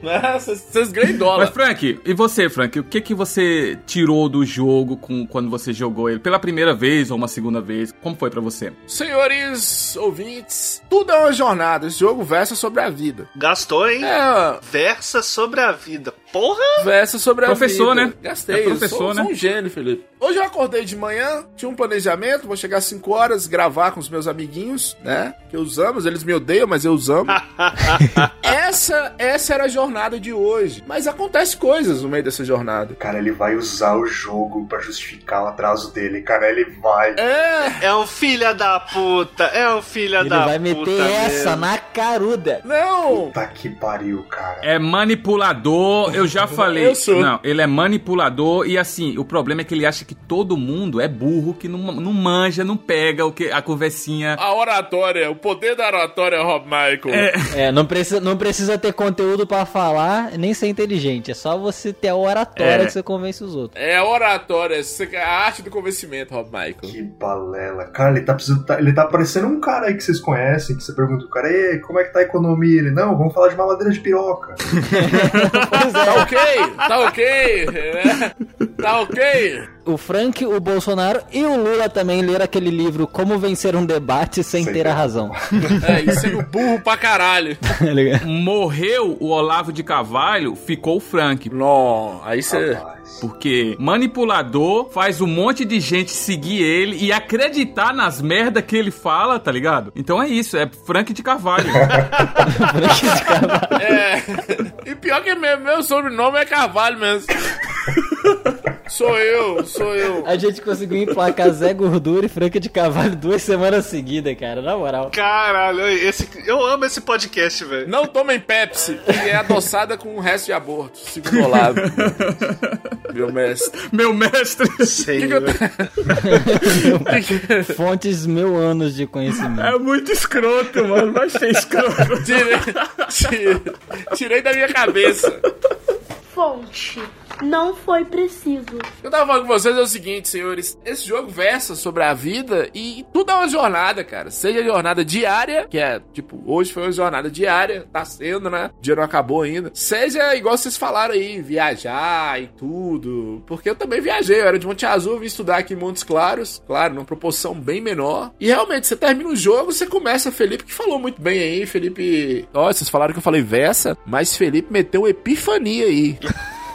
Speaker 1: Né? Vocês ganham dólar.
Speaker 5: Mas, Frank, e você, Frank? O que que você tirou do jogo com, quando você jogou ele? Pela primeira vez ou uma segunda vez? Como foi pra você?
Speaker 1: Senhores ouvintes, tudo é uma jornada. Esse jogo versa sobre a vida.
Speaker 2: Gastou, hein?
Speaker 1: É,
Speaker 2: Versa sobre a vida. Porra!
Speaker 1: versa sobre a
Speaker 5: Professor,
Speaker 1: vida.
Speaker 5: né?
Speaker 1: Gastei.
Speaker 5: É professor,
Speaker 1: sou,
Speaker 5: né?
Speaker 1: Sou um gênio, Felipe. Hoje eu acordei de manhã, tinha um planejamento, vou chegar às 5 horas, gravar com os meus amiguinhos, né? Que eu os amo, eles me odeiam, mas eu os amo. <laughs> essa, essa era a jornada de hoje. Mas acontece coisas no meio dessa jornada.
Speaker 8: Cara, ele vai usar o jogo pra justificar o atraso dele. Cara, ele vai.
Speaker 1: É,
Speaker 2: É um filho da puta, é um filho
Speaker 3: Ele
Speaker 2: da
Speaker 3: vai
Speaker 2: puta.
Speaker 3: meter essa
Speaker 2: mesmo.
Speaker 3: na caruda.
Speaker 1: não.
Speaker 8: Puta que pariu, cara.
Speaker 5: É manipulador, eu já falei.
Speaker 1: Eu sou.
Speaker 5: Não, ele é manipulador e assim, o problema é que ele acha que todo mundo é burro, que não, não manja, não pega o que a conversinha.
Speaker 1: A oratória, o poder da oratória, Rob Michael.
Speaker 3: É, não precisa, não precisa ter conteúdo pra falar, nem ser inteligente. É só você ter a oratória
Speaker 5: É.
Speaker 3: que você convence os outros.
Speaker 1: É a oratória, é a arte do convencimento, Rob Michael.
Speaker 8: Que balela. Cara, ele tá precisando. tá- Ele tá parecendo um cara aí que vocês conhecem, que você pergunta o cara, Ei, como é que tá a economia? Ele, não, vamos falar de mamadeira de piroca. <laughs> <laughs>
Speaker 1: Tá ok? Tá ok? né? Tá ok?
Speaker 3: O Frank, o Bolsonaro e o Lula também leram aquele livro Como Vencer um Debate Sem,
Speaker 8: Sem
Speaker 3: Ter a Razão. <laughs>
Speaker 1: É, e sendo burro pra caralho.
Speaker 5: Morreu o Olavo de Carvalho, ficou o Frank.
Speaker 1: Não, aí você.
Speaker 5: Porque manipulador faz um monte de gente seguir ele e acreditar nas merda que ele fala, tá ligado? Então é isso, é Frank de Carvalho. <laughs>
Speaker 1: É. Pior que meu, meu sobrenome é Carvalho mesmo. <laughs> Sou eu, sou eu.
Speaker 3: A gente conseguiu emplacar Zé Gordura e Franca de Carvalho duas semanas seguidas, cara, na moral.
Speaker 2: Caralho, esse, eu amo esse podcast, velho.
Speaker 1: Não tomem Pepsi, que é adoçada com o resto de aborto, segundo Olavo. <laughs> Meu mestre. <laughs>
Speaker 5: Meu mestre. <laughs>
Speaker 2: Senhor. <laughs>
Speaker 3: Fontes mil anos de conhecimento.
Speaker 5: É muito escroto, mano. Vai ser escroto.
Speaker 1: tirei, tirei, tirei da minha cabeça.
Speaker 14: Fonte. Não foi preciso.
Speaker 1: Eu tava falando com vocês é o seguinte, senhores. Esse jogo versa sobre a vida e tudo é uma jornada, cara. Seja jornada diária, que é, tipo, hoje foi uma jornada diária, tá sendo, né? O dia não acabou ainda. Seja igual vocês falaram aí, viajar e tudo. Porque eu também viajei, eu era de Monte Azul, vim estudar aqui em Montes Claros, claro, numa proporção bem menor. E realmente, você termina o jogo, você começa, Felipe, que falou muito bem aí, Felipe. Ó, vocês falaram que eu falei versa, mas Felipe meteu epifania aí. <laughs>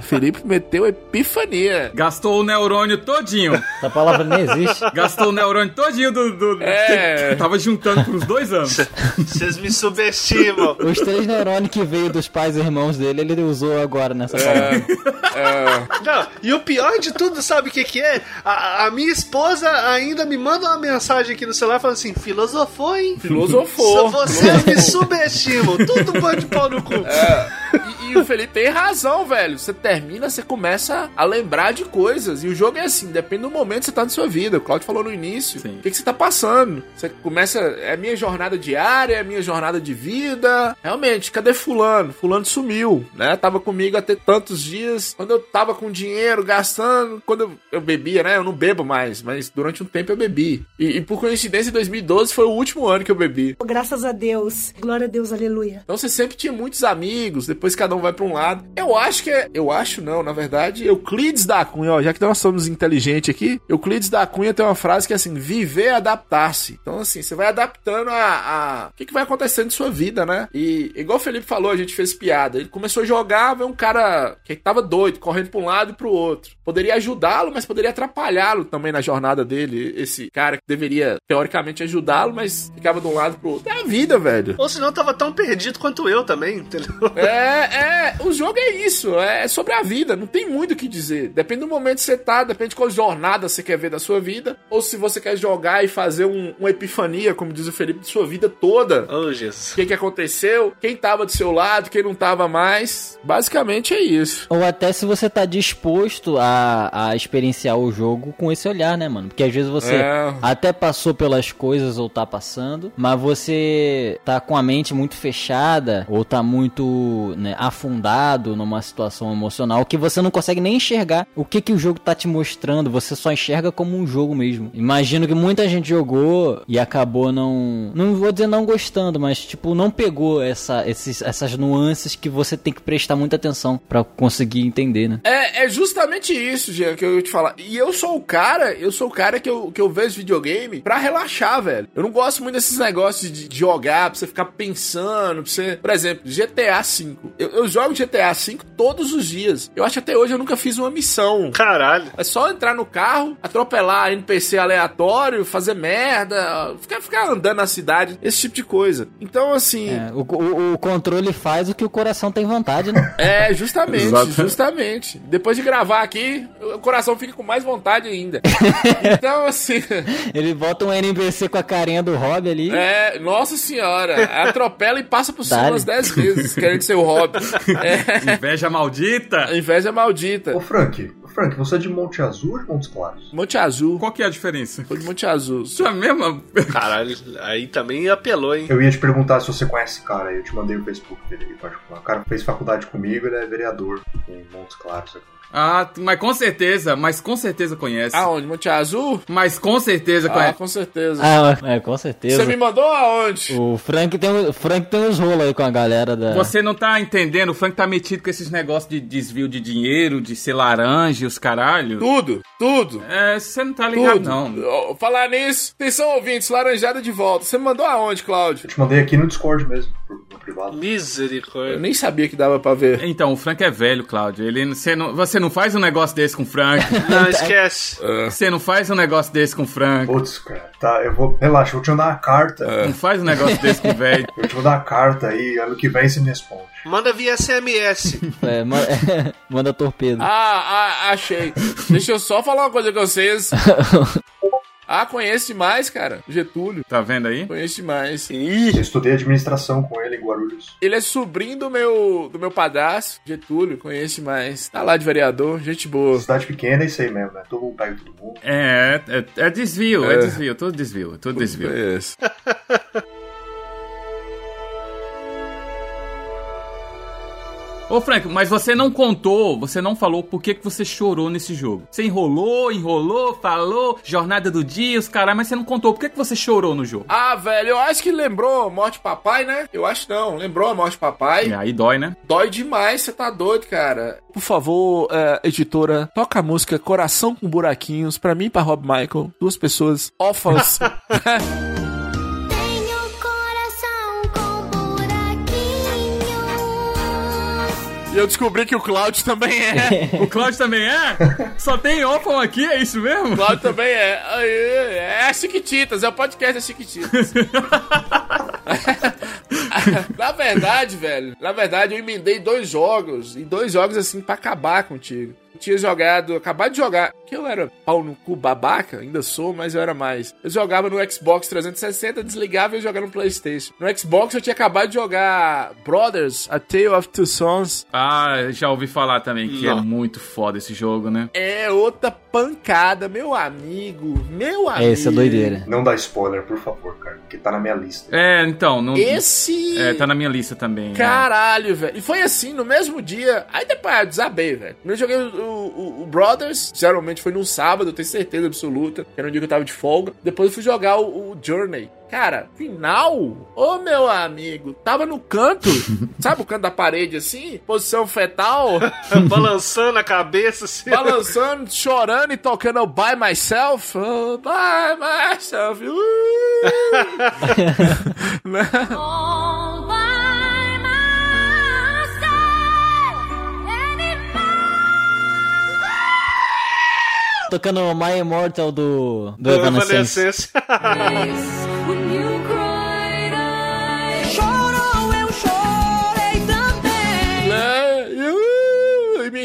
Speaker 1: Felipe meteu epifania.
Speaker 5: Gastou o neurônio todinho.
Speaker 3: Essa palavra nem existe.
Speaker 5: Gastou o neurônio todinho do. do
Speaker 1: É.
Speaker 5: que Tava juntando por uns dois anos.
Speaker 2: Vocês me subestimam.
Speaker 3: Os três neurônios que veio dos pais e irmãos dele, ele usou agora nessa palavra.
Speaker 1: É,
Speaker 2: Não, e o pior de tudo, sabe o que que é? A, a minha esposa ainda me manda uma mensagem aqui no celular falando assim, filosofou, hein?
Speaker 1: filosofou.
Speaker 2: Vocês me subestimam. Tudo um bando de pau no cu.
Speaker 1: E, e o Felipe tem razão, velho. Você termina, você começa a lembrar de coisas. E o jogo é assim, depende do momento que você tá na sua vida. O Claudio falou no início.
Speaker 5: Sim.
Speaker 1: O que, que você tá passando? Você começa. É a minha jornada diária, é a minha jornada de vida. Realmente, cadê Fulano? Fulano sumiu, né? Tava comigo até tantos dias. Quando eu tava com dinheiro, gastando. Quando eu, eu bebia, né? Eu não bebo mais, mas durante um tempo eu bebi. E, e por coincidência, 2012 foi o último ano que eu bebi.
Speaker 14: Graças a Deus. Glória a Deus, aleluia.
Speaker 1: Então você sempre tinha muitos amigos, depois cada um vai pra um lado. Eu acho que é. Eu acho não, na verdade, Euclides da Cunha, ó, já que nós somos inteligentes aqui, Euclides da Cunha tem uma frase que é assim: viver é adaptar-se. Então, assim, você vai adaptando a. a... O que, que vai acontecendo em sua vida, né? E igual o Felipe falou, a gente fez piada. Ele começou a jogar, veio um cara que tava doido, correndo pra um lado e pro outro. Poderia ajudá-lo, mas poderia atrapalhá-lo também na jornada dele. Esse cara que deveria, teoricamente, ajudá-lo, mas ficava de um lado pro outro. É a vida, velho.
Speaker 2: Ou senão tava tão perdido quanto eu também, entendeu?
Speaker 1: É, É, é, o jogo é isso, é sobre a vida, não tem muito o que dizer. Depende do momento que você tá, depende de qual jornada você quer ver da sua vida, ou se você quer jogar e fazer um, uma epifania, como diz o Felipe, de sua vida toda.
Speaker 2: Oh, Jesus.
Speaker 1: O que, que aconteceu, quem tava do seu lado, quem não tava mais. Basicamente é isso.
Speaker 3: Ou até se você tá disposto a, a experienciar o jogo com esse olhar, né, mano? Porque às vezes você
Speaker 1: É.
Speaker 3: até passou pelas coisas ou tá passando, mas você tá com a mente muito fechada ou tá muito né, afundado numa situação emocional que você não consegue nem enxergar o que, que o jogo tá te mostrando, você só enxerga como um jogo mesmo. Imagino que muita gente jogou e acabou não. Não vou dizer não gostando, mas tipo, não pegou essa, esses, essas nuances que você tem que prestar muita atenção pra conseguir entender, né?
Speaker 1: É, é justamente isso, Jean, que eu ia te falar. E eu sou o cara, eu sou o cara que eu, que eu vejo videogame pra relaxar, velho. Eu não gosto muito desses negócios de, de jogar, pra você ficar pensando, pra você... Por exemplo, GTA V. Eu, eu jogo GTA V todos os dias. Eu acho que até hoje eu nunca fiz uma missão.
Speaker 2: Caralho.
Speaker 1: É só entrar no carro, atropelar NPC aleatório, fazer merda, ficar, ficar andando na cidade, esse tipo de coisa. Então, assim...
Speaker 3: É, o, o, o controle faz o que o coração tem vontade, né? <laughs>
Speaker 1: É, justamente,
Speaker 5: Exato.
Speaker 1: justamente. Depois de gravar aqui, o coração fica com mais vontade ainda. <laughs> então, assim,
Speaker 3: Ele bota um NPC com a carinha do Rob ali.
Speaker 1: é, nossa senhora, atropela e passa por cima umas 10 vezes, querendo ser o Rob. <laughs> É,
Speaker 5: Inveja maldita.
Speaker 1: Inveja maldita.
Speaker 8: Ô, Frank, Frank, você é de Monte Azul ou de Montes Claros?
Speaker 1: Monte Azul.
Speaker 5: Qual que é a diferença?
Speaker 1: Foi de Monte Azul.
Speaker 5: Isso é a mesma.
Speaker 2: Caralho, aí também apelou, hein?
Speaker 8: Eu ia te perguntar se você conhece esse cara aí, eu te mandei o Facebook dele aí, particular. O cara fez faculdade comigo, ele é vereador em Montes Claros. aqui.
Speaker 5: Ah, mas com certeza, mas com certeza conhece.
Speaker 1: Aonde? Monte Azul?
Speaker 5: Mas com certeza
Speaker 1: Ah,
Speaker 5: conhece.
Speaker 1: com certeza.
Speaker 3: Ah, é, com certeza.
Speaker 1: Você me mandou aonde?
Speaker 3: O Frank tem, o Frank tem uns rolos aí com a galera da.
Speaker 5: Você não tá entendendo, o Frank tá metido com esses negócios de desvio de dinheiro, de ser laranja e os caralho.
Speaker 1: Tudo, tudo.
Speaker 5: É, você não tá ligado,
Speaker 1: Tudo.
Speaker 5: não.
Speaker 1: Falar nisso, atenção ouvintes, laranjada de volta. Você me mandou aonde, Cláudio?
Speaker 8: Eu te mandei aqui no Discord mesmo, no privado.
Speaker 1: Eu
Speaker 2: Misericórdia.
Speaker 1: nem sabia que dava pra ver.
Speaker 5: Então, o Frank é velho, Cláudio. Ele, você, não, você não faz um negócio desse com o Frank. <laughs>
Speaker 2: Não, esquece.
Speaker 5: Você não faz um negócio desse com o Frank.
Speaker 8: Putz, cara, tá, eu vou. Relaxa, eu vou te mandar uma carta.
Speaker 5: Não faz um negócio desse com o velho.
Speaker 8: Eu vou te mandar uma carta aí, ano que vem você me responde.
Speaker 2: Manda via SMS.
Speaker 3: É, ma- <laughs> manda torpedo.
Speaker 1: Ah, ah, achei. Deixa eu só falar uma coisa com vocês. <laughs> Ah, conheço demais, cara. Getúlio.
Speaker 5: Tá vendo aí?
Speaker 1: Conheço demais.
Speaker 8: Eu estudei administração com ele em Guarulhos.
Speaker 1: Ele é sobrinho do meu, do meu padrasto, Getúlio. Conheço demais. Tá lá de vereador, gente boa.
Speaker 8: Cidade pequena é isso aí mesmo, né? Todo mundo pega todo mundo.
Speaker 5: É, é, é desvio, é.
Speaker 1: É.
Speaker 5: desvio, tudo desvio, tudo desvio.
Speaker 1: Conheço. <laughs>
Speaker 5: Ô Frank, mas você não contou, você não falou por que, que você chorou nesse jogo. Você enrolou, enrolou, falou, jornada do dia, os caras, mas você não contou por que, que você chorou no jogo.
Speaker 1: Ah, velho, eu acho que lembrou Morte Papai, né? Eu acho não. Lembrou a Morte Papai?
Speaker 5: E aí dói, né?
Speaker 1: Dói demais, você tá doido, cara. Por favor, é, editora, toca a música Coração com Buraquinhos pra mim e pra Rob Michael. Duas pessoas órfãs. <laughs> <laughs> eu descobri que o Cláudio também é. <laughs>
Speaker 5: O Claudio também é? Só tem órfão aqui, é isso mesmo?
Speaker 1: O Cláudio também é. É a Chiquititas, é o podcast da Chiquititas. <laughs> na verdade, velho, na verdade eu emendei dois jogos, e dois jogos assim pra acabar contigo. Tinha jogado, acabado de jogar, que eu era pau no cu babaca, ainda sou, mas eu era mais. Eu jogava no Xbox 360, desligava e jogar no Playstation. No Xbox eu tinha acabado de jogar Brothers, A Tale of Two Sons.
Speaker 5: Ah, já ouvi falar também que é
Speaker 2: Não.
Speaker 5: muito foda esse jogo, né?
Speaker 1: É outra pancada, meu amigo, meu amigo.
Speaker 3: Esse é doideira.
Speaker 8: Não dá spoiler, por favor, cara, porque tá na minha lista.
Speaker 5: É, então, não.
Speaker 1: Esse...
Speaker 5: É, tá na minha lista também. né?
Speaker 1: Caralho, velho. E foi assim, no mesmo dia. Aí depois eu desabei, velho. Eu joguei o, o- o Brothers, geralmente foi num sábado, eu tenho certeza absoluta. Que era um dia que eu tava de folga. Depois eu fui jogar o, o Journey. Cara, final? Ô meu amigo, tava no canto, <laughs> sabe o canto da parede assim? Posição fetal, <laughs>
Speaker 2: Balançando a cabeça assim.
Speaker 1: balançando, chorando e tocando By Myself. Oh, by Myself. Uh. <laughs> Né?
Speaker 9: All by myself
Speaker 3: Tocando My Immortal do, do
Speaker 2: Do
Speaker 3: Evanescence.
Speaker 2: Evanescence.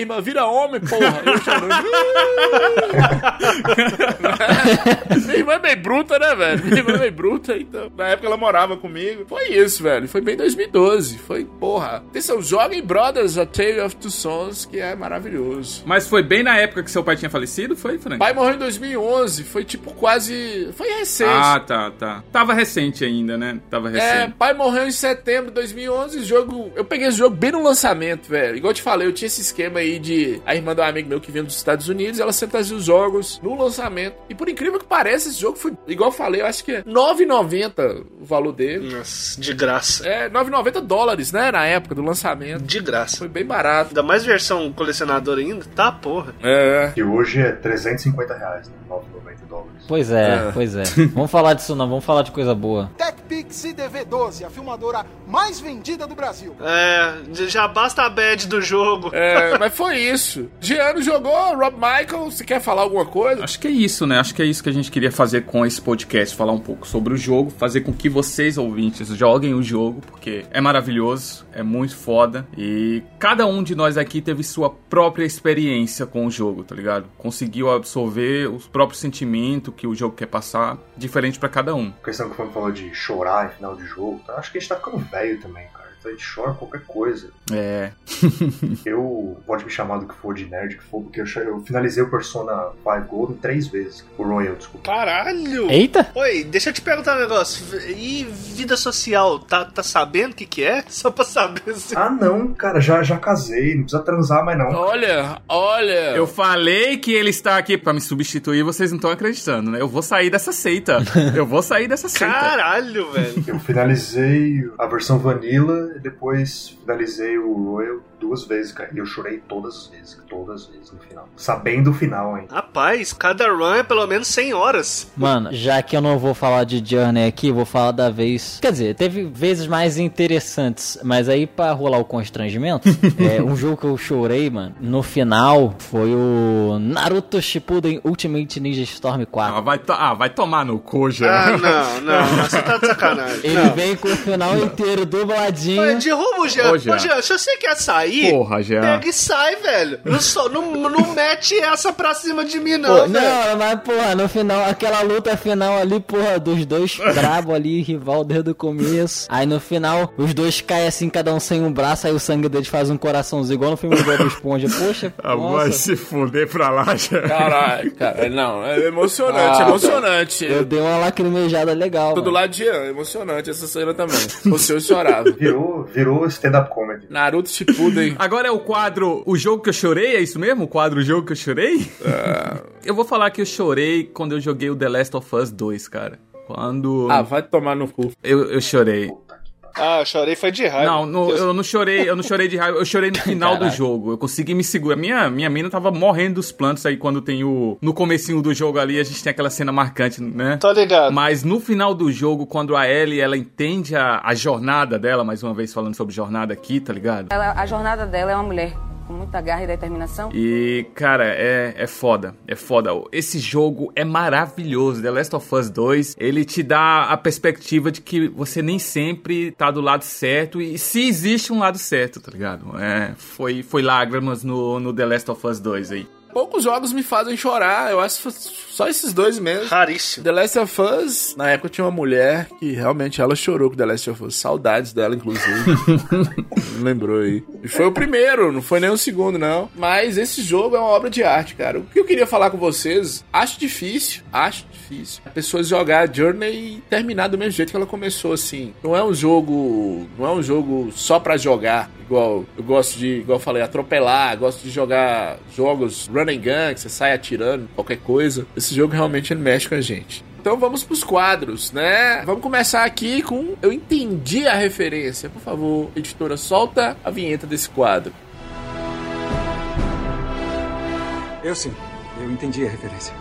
Speaker 1: Irmã, vira homem, porra. Eu chorando. <laughs> Minha irmã é meio bruta, né, velho? Minha irmã é meio bruta, então. Na época ela morava comigo. Foi isso, velho. Foi bem 2012. Foi, porra. Atenção, joguem Brothers, A Tale of Two Sons, que é maravilhoso.
Speaker 5: Mas foi bem na época que seu pai tinha falecido, foi, Frank?
Speaker 1: Pai morreu em 2011. Foi tipo quase. Foi recente.
Speaker 5: Ah, tá, tá. Tava recente ainda, né? Tava
Speaker 1: É,
Speaker 5: recente.
Speaker 1: pai morreu em setembro de 2011, jogo... Eu peguei esse jogo bem no lançamento, velho. Igual eu te falei, eu tinha esse esquema aí de... A irmã de um amigo meu que vinha dos Estados Unidos, ela sempre trazia os jogos no lançamento. E por incrível que pareça, esse jogo foi... Igual eu falei, eu acho que é 9,90 o valor dele.
Speaker 2: Nossa, de graça.
Speaker 1: É, 9,90 dólares, né? Na época do lançamento.
Speaker 2: De graça.
Speaker 1: Foi bem barato.
Speaker 2: Ainda mais versão colecionador ainda, tá porra.
Speaker 1: É.
Speaker 8: Que hoje é 350 reais, né? 9,90 dólares.
Speaker 3: Pois é,
Speaker 1: É.
Speaker 3: pois é. Vamos falar disso não, vamos falar de coisa boa.
Speaker 15: TechPix IDV12, a filmadora mais vendida do Brasil.
Speaker 2: É, já basta a bad do jogo.
Speaker 1: É, mas foi isso. Giano jogou, Rob Michael, você quer falar alguma coisa?
Speaker 5: Acho que é isso, né? Acho que é isso que a gente queria fazer com esse podcast, falar um pouco sobre o jogo, fazer com que vocês, ouvintes, joguem o jogo, porque é maravilhoso, é muito foda, e cada um de nós aqui teve sua própria experiência com o jogo, tá ligado? Conseguiu absorver os próprios sentimentos que o jogo quer passar, diferente pra cada um.
Speaker 8: A questão que o Fábio falou de chorar em final de jogo, tá? acho que a gente tá ficando velho também, cara. Então a gente chora qualquer coisa.
Speaker 5: É. <laughs>
Speaker 8: Eu, pode me chamar do que for, de nerd que for, porque eu, eu finalizei o Persona 5 Golden três vezes. O Royal, desculpa.
Speaker 2: Caralho!
Speaker 3: Eita!
Speaker 2: Oi, deixa eu te perguntar um negócio. E vida social, tá, tá sabendo o que que é? <laughs> Só pra saber se...
Speaker 8: Ah, não, cara, já, já casei, não precisa transar mais não.
Speaker 1: Olha, olha.
Speaker 5: Eu falei que ele está aqui pra me substituir, vocês não estão acreditando, né? Eu vou sair dessa seita. <laughs> Eu vou sair dessa seita.
Speaker 2: Caralho, velho.
Speaker 8: Eu finalizei a versão Vanilla depois finalizei o Royal duas vezes, cara. E eu chorei todas as vezes, todas as vezes no final. Sabendo o final ainda.
Speaker 2: Rapaz, cada run é pelo menos 100 horas.
Speaker 3: Mano, já que eu não vou falar de Journey aqui, vou falar da vez. Quer dizer, teve vezes mais interessantes, mas aí pra rolar o constrangimento, <laughs> é, um jogo que eu chorei, mano, no final foi o Naruto Shippuden Ultimate Ninja Storm 4.
Speaker 5: Ah, vai, to- ah, vai tomar no cu já.
Speaker 2: Ah, não, <laughs> não, você tá de sacanagem.
Speaker 3: Ele
Speaker 2: não.
Speaker 3: vem com o final inteiro dubladinho.
Speaker 2: Derruba o Jean.
Speaker 5: Ô,
Speaker 2: Ô,
Speaker 5: Jean.
Speaker 2: Jean, se você quer sair,
Speaker 5: Porra, Jean.
Speaker 2: pega e sai, velho. Não, só, não, não mete essa pra cima de mim,
Speaker 3: Pô,
Speaker 2: não, velho.
Speaker 3: não, mas porra, no final, aquela luta final ali, porra, dos dois <laughs> brabo ali, rival desde o começo. Aí no final, os dois caem assim, cada um sem um braço, aí o sangue deles faz um coraçãozinho, igual no filme do Bob Esponja. Poxa, <laughs>
Speaker 5: Ah, vai se fuder pra lá já.
Speaker 1: Caralho, cara, não, é emocionante,
Speaker 3: Ah,
Speaker 1: emocionante.
Speaker 3: Eu dei uma lacrimejada legal.
Speaker 1: Todo
Speaker 3: mano.
Speaker 1: lado de Jean, emocionante essa cena também. Você eu chorava.
Speaker 8: Virou, virou stand-up comedy.
Speaker 1: Naruto Shippuden.
Speaker 5: Agora é o quadro O Jogo que eu Chorei, é isso mesmo? O quadro O Jogo que eu Chorei? Eu vou falar que eu chorei quando eu joguei o The Last of Us 2, cara. Quando
Speaker 1: Ah, vai tomar no cu.
Speaker 5: eu, eu chorei.
Speaker 2: Ah, eu chorei foi de raiva.
Speaker 5: Não, no- eu não chorei, eu não chorei de raiva, eu chorei no final do jogo. Eu consegui me segurar. Minha, minha mina tava morrendo dos plantos aí quando tem o. No comecinho do jogo ali, a gente tem aquela cena marcante, né?
Speaker 2: Tô ligado.
Speaker 5: Mas no final do jogo, quando a Ellie ela entende a, a jornada dela, mais uma vez falando sobre jornada aqui, tá ligado?
Speaker 16: Ela- a jornada dela é uma mulher com muita garra e determinação.
Speaker 5: E, cara, é, é foda. É foda. Esse jogo é maravilhoso. The Last of Us 2, ele te dá a perspectiva de que você nem sempre tá do lado certo. E se existe um lado certo, tá ligado? É, foi, foi lágrimas no, no The Last of Us 2 aí.
Speaker 1: Poucos jogos me fazem chorar, eu acho só esses dois mesmo.
Speaker 2: Raríssimo.
Speaker 1: The Last of Us, na época tinha uma mulher que realmente ela chorou com The Last of Us. Saudades dela, inclusive. <laughs> Lembrou aí. E foi o primeiro, não foi nem o segundo, não. Mas esse jogo é uma obra de arte, cara. O que eu queria falar com vocês, acho difícil, acho difícil. Pessoas jogar Journey e terminar do mesmo jeito que ela começou, assim. Não é um jogo. Não é um jogo só pra jogar. Igual eu gosto de, igual eu falei, atropelar, gosto de jogar jogos run and gun, que você sai atirando, qualquer coisa. Esse jogo realmente ele mexe com a gente. Então vamos pros quadros, né? Vamos começar aqui com Eu Entendi a Referência. Por favor, editora, solta a vinheta desse quadro.
Speaker 17: Eu sim, eu entendi a referência.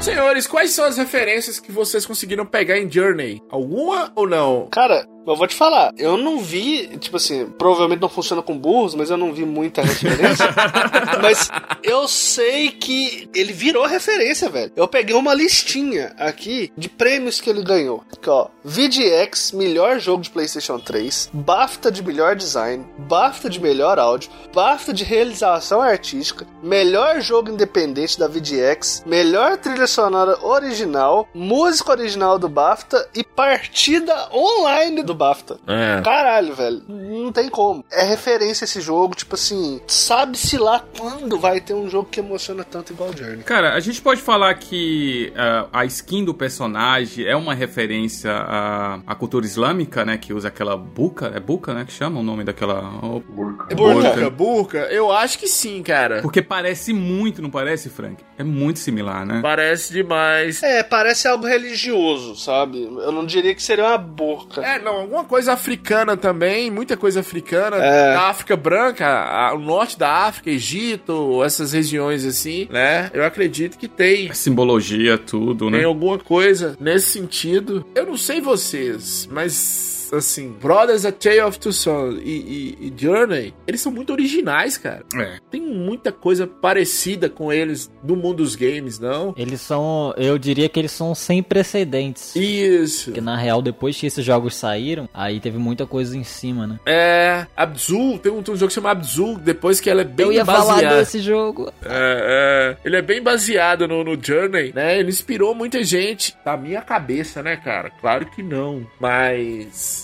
Speaker 1: Senhores, quais são as referências que vocês conseguiram pegar em Journey? Alguma ou não?
Speaker 2: Cara, eu vou te falar, eu não vi, tipo assim, provavelmente não funciona com burros, mas eu não vi muita referência. <laughs> mas eu sei que ele virou referência, velho. Eu peguei uma listinha aqui de prêmios que ele ganhou. Aqui, ó. VGX, melhor jogo de PlayStation 3, BAFTA de melhor design, BAFTA de melhor áudio, BAFTA de realização artística, melhor jogo independente da VGX, melhor trilha sonora original, música original do BAFTA e partida online do BAFTA.
Speaker 1: É.
Speaker 2: Caralho, velho. Não tem como. É referência esse jogo, tipo assim, sabe-se lá quando vai ter um jogo que emociona tanto igual o Journey.
Speaker 5: Cara, a gente pode falar que ah, a skin do personagem é uma referência à, à cultura islâmica, né? Que usa aquela buca, é buca, né? Que chama o nome daquela...
Speaker 8: Burka.
Speaker 1: Burca, burca. Eu acho que sim, cara.
Speaker 5: Porque parece muito, não parece, Frank? É muito similar, né?
Speaker 1: Parece demais.
Speaker 2: É, parece algo religioso, sabe? Eu não diria que seria uma burca.
Speaker 1: É, não, alguma coisa africana também, muita coisa africana.
Speaker 2: É.
Speaker 1: Da África Branca, a- o norte da África, Egito, essas regiões assim, né? Eu acredito que tem.
Speaker 5: Simbologia, tudo, né?
Speaker 1: Tem alguma coisa nesse sentido. Eu não sei vocês, mas assim, Brothers A Tale of Two Sons e, e- e Journey, eles são muito originais, cara.
Speaker 5: É.
Speaker 1: Tem muita coisa parecida com eles do mundo dos games, não?
Speaker 3: Eles são, eu diria que eles são sem precedentes.
Speaker 1: Isso.
Speaker 3: Porque na real, depois que esses jogos saíram, aí teve muita coisa em cima, né?
Speaker 1: É, Abzul, tem um, tem um jogo que chama Abzul, depois que ela é bem
Speaker 3: eu ia
Speaker 1: baseada.
Speaker 3: falar desse jogo.
Speaker 1: É, é, ele é bem baseado no, no Journey, né? Ele inspirou muita gente. Na minha cabeça, né, cara? Claro que não. Mas.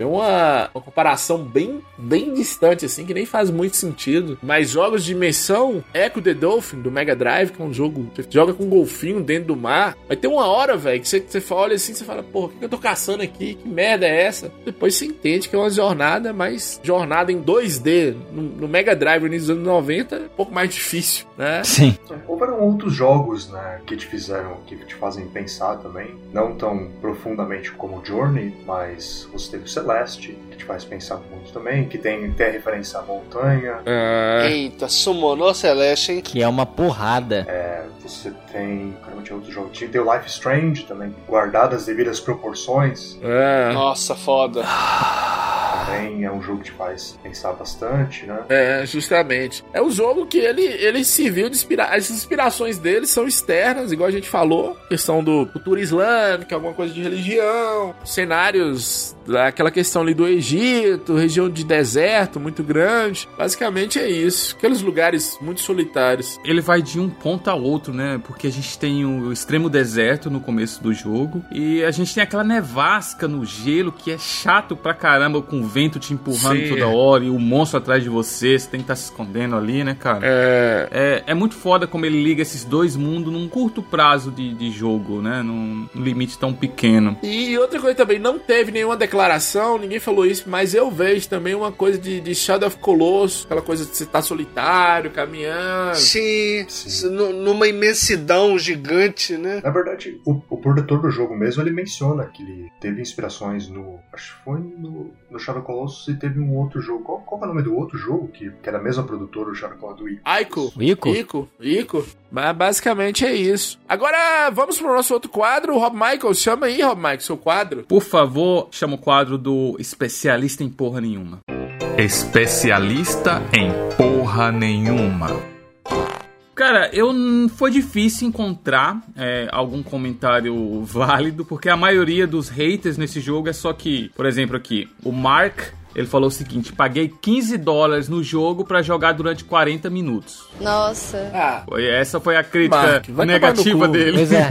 Speaker 1: É uma, uma comparação bem, bem distante, assim, que nem faz muito sentido. Mas jogos de imersão, Echo the Dolphin, do Mega Drive, que é um jogo. Você joga com um golfinho dentro do mar. Vai ter uma hora, velho, que você, você olha assim, você fala, porra, o que que eu tô caçando aqui? Que merda é essa? Depois você entende que é uma jornada, mas jornada em 2D, no, no Mega Drive no início dos anos 90, é um pouco mais difícil, né?
Speaker 3: Sim.
Speaker 8: Houveram outros jogos, né, que te fizeram, que te fazem pensar também. Não tão profundamente como o Journey, mas você teve o Celeste, que te faz pensar muito também, que tem, tem a referência à montanha.
Speaker 1: É.
Speaker 2: Eita, summonou Celeste, hein?
Speaker 3: Que é uma porrada.
Speaker 8: É, você tem. Caramba, tinha outros jogos. Tinha tem o Life Strange também, guardado as devidas proporções.
Speaker 1: É.
Speaker 2: Nossa, foda.
Speaker 8: Também é um jogo que te faz pensar bastante, né?
Speaker 1: É, justamente. É um jogo que ele, ele serviu de inspirar. As inspirações dele são externas, igual a gente falou. Questão do cultura islâmica, alguma coisa de religião, cenários daquela questão ali do Egito, região de deserto muito grande. Basicamente é isso. Aqueles lugares muito solitários.
Speaker 5: Ele vai de um ponto a outro, né? Porque a gente tem o extremo deserto no começo do jogo e a gente tem aquela nevasca no gelo que é chato pra caramba, com o vento te empurrando
Speaker 1: Sim.
Speaker 5: toda hora e o monstro atrás de você, você tem que estar se escondendo ali, né, cara?
Speaker 1: É.
Speaker 5: É, é muito foda como ele liga esses dois mundos num curto prazo de, de jogo, né? Num limite tão pequeno.
Speaker 1: E outra coisa também, não teve nenhuma declaração, ninguém falou isso, mas eu vejo também uma coisa de, de Shadow of Colossus, aquela coisa de você estar solitário, caminhando.
Speaker 2: Sim, nu- numa imensidão gigante, né?
Speaker 8: Na verdade, o, o produtor do jogo mesmo, ele menciona que ele teve inspirações no... Acho que foi no, no Shadow Colossus e teve um outro jogo. Qual, qual é o nome do outro jogo que, que era a mesma produtora do Shadow Colossus? Do Ico.
Speaker 1: Ico.
Speaker 3: Ico?
Speaker 1: Ico. Ico. Mas basicamente é isso. Agora vamos pro nosso outro quadro. Rob Michael, chama aí, Rob Michael, seu quadro.
Speaker 5: Por favor, chama o quadro do especialista em porra nenhuma.
Speaker 11: Especialista em porra nenhuma.
Speaker 5: Cara, eu foi difícil encontrar é, algum comentário <laughs> válido, porque a maioria dos haters nesse jogo é só que, por exemplo, aqui, o Mark, ele falou o seguinte: paguei 15 dólares no jogo pra jogar durante 40 minutos.
Speaker 18: Nossa.
Speaker 1: Ah,
Speaker 5: Foi- Essa foi a crítica
Speaker 1: Mark,
Speaker 5: negativa dele.
Speaker 3: Pois é.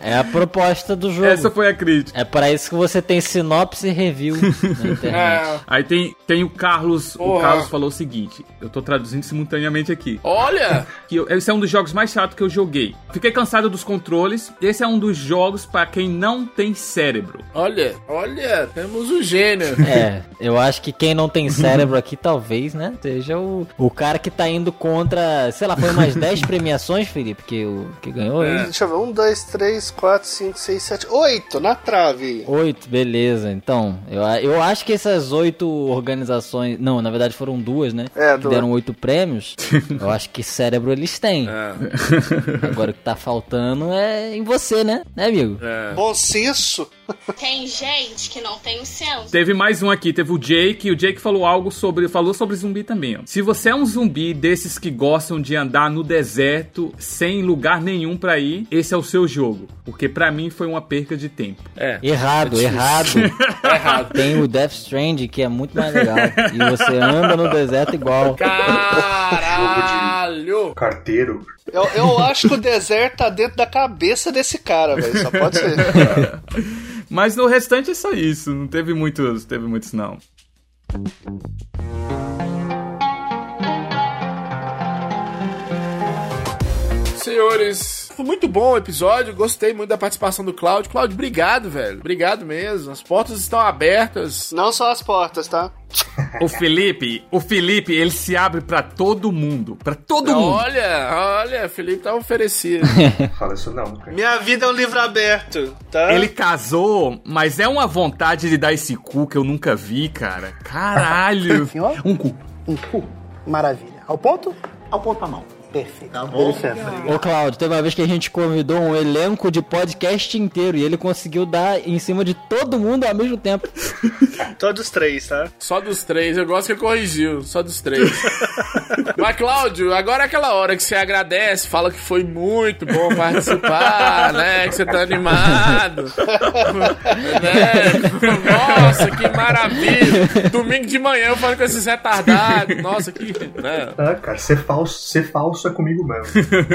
Speaker 3: <laughs> É a proposta do jogo.
Speaker 5: Essa foi a crítica.
Speaker 3: É para isso que você tem sinopse e review na <laughs> internet.
Speaker 1: é.
Speaker 5: Aí tem, tem o Carlos. O
Speaker 1: Porra.
Speaker 5: Carlos falou o seguinte: eu tô traduzindo simultaneamente aqui.
Speaker 1: Olha!
Speaker 5: que eu- esse é um dos jogos mais chatos que eu joguei. Fiquei cansado dos controles. Esse é um dos jogos pra quem não tem cérebro.
Speaker 1: Olha, olha, temos o gênio.
Speaker 3: É, Eu acho que quem não tem <laughs> cérebro aqui, talvez, né? Seja o, o cara que tá indo contra. Sei lá, foi umas 10 <laughs> premiações, Felipe, que, o, que ganhou
Speaker 2: É.
Speaker 3: aí.
Speaker 2: Deixa eu ver. Um, dois, três, quatro, cinco, seis, sete, oito na trave.
Speaker 3: Oito, beleza. Então, eu, a- eu acho que essas oito organizações. Não, na verdade foram duas, né?
Speaker 2: É,
Speaker 3: que
Speaker 2: duas.
Speaker 3: deram oito prêmios. <laughs> eu acho que cérebro eles têm.
Speaker 1: É.
Speaker 3: Agora o que tá faltando é em você, né? Né, amigo?
Speaker 2: Bom senso.
Speaker 18: Tem gente que não tem senso.
Speaker 5: Teve mais um aqui, teve o Jake, e o Jake falou algo sobre. Falou sobre zumbi também, ó. Se você é um zumbi desses que gostam de andar no deserto sem lugar nenhum pra ir, esse é o seu jogo. Porque pra mim foi uma perca de tempo.
Speaker 1: É.
Speaker 3: Errado,
Speaker 1: É
Speaker 3: errado. <laughs>
Speaker 1: errado.
Speaker 3: Tem o Death Strand, que é muito mais legal. E você anda no deserto igual.
Speaker 1: Caralho!
Speaker 8: Carteiro.
Speaker 2: Eu, eu acho que o deserto tá dentro da cabeça desse cara, velho. Só pode ser. <laughs>
Speaker 5: Mas no restante é só isso. Não teve muitos, teve muitos não.
Speaker 1: Senhores, foi muito bom o episódio. Gostei muito da participação do Cláudio. Cláudio, obrigado, velho. Obrigado mesmo. As portas estão abertas.
Speaker 2: Não só as portas, tá?
Speaker 5: O Felipe, o Felipe, ele se abre pra todo mundo, Pra todo mundo.
Speaker 1: Olha, olha, Felipe tá oferecido. <laughs>
Speaker 8: Fala isso não, cara.
Speaker 2: Minha vida é um livro aberto, tá?
Speaker 5: Ele casou, mas é uma vontade de dar esse cu que eu nunca vi, cara. Caralho. <laughs>
Speaker 15: Senhor?
Speaker 5: Um cu.
Speaker 15: Um cu. Maravilha. Ao ponto? Ao ponto pra mão. Perfeito. Tá
Speaker 3: Ô, ô Claudio, teve uma vez que a gente convidou um elenco de podcast inteiro e ele conseguiu dar em cima de todo mundo ao mesmo tempo. <laughs>
Speaker 2: Todos três, tá?
Speaker 1: Só dos três, eu gosto que ele corrigiu. Só dos três. <laughs> Mas, Cláudio, agora é aquela hora que você agradece, fala que foi muito bom participar, né? Que você tá animado. <laughs> né? Nossa, que maravilha. Domingo de manhã eu falando com esses retardados. Nossa, que. Né?
Speaker 8: Ah, cara, ser falso, ser falso é comigo mesmo.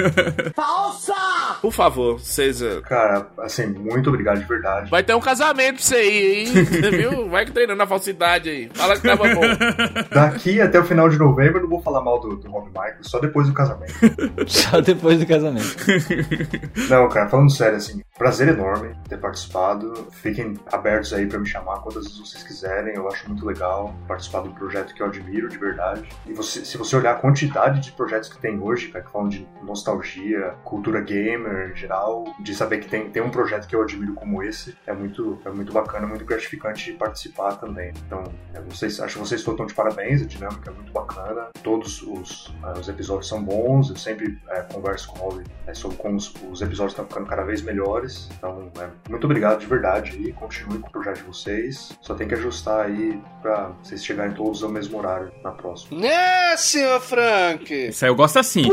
Speaker 8: <laughs>
Speaker 15: Falsa!
Speaker 1: Por favor, César.
Speaker 8: Cara, assim, muito obrigado de verdade.
Speaker 1: Vai ter um casamento pra você ir, hein? Você viu? Vai que treinando a falsidade aí. Fala que tava bom. <laughs>
Speaker 8: Daqui até o final de novembro eu não vou falar mal do, do Rob Michael, só depois do casamento. <laughs>
Speaker 3: Só depois do casamento.
Speaker 8: Não, cara, falando sério, assim, prazer enorme ter participado. Fiquem abertos aí pra me chamar quantas vezes vocês quiserem. Eu acho muito legal participar de um projeto que eu admiro de verdade. E você, se você olhar a quantidade de projetos que tem hoje, cara, que falam de nostalgia, cultura gamer em geral, de saber que tem, tem um projeto que eu admiro como esse, é muito, é muito bacana, muito gratificante participar também. Então, é, vocês, acho que vocês todos estão de parabéns, a dinâmica é muito bacana. Todos os, eh, os episódios são bons, eu sempre eh, converso com o Holly eh, sobre como os, os episódios estão ficando cada vez melhores. Então, é, muito obrigado de verdade e continue com o projeto de vocês. Só tem que ajustar aí pra vocês chegarem todos ao mesmo horário na próxima.
Speaker 2: Né, senhor Frank?
Speaker 5: Isso aí eu gosto assim.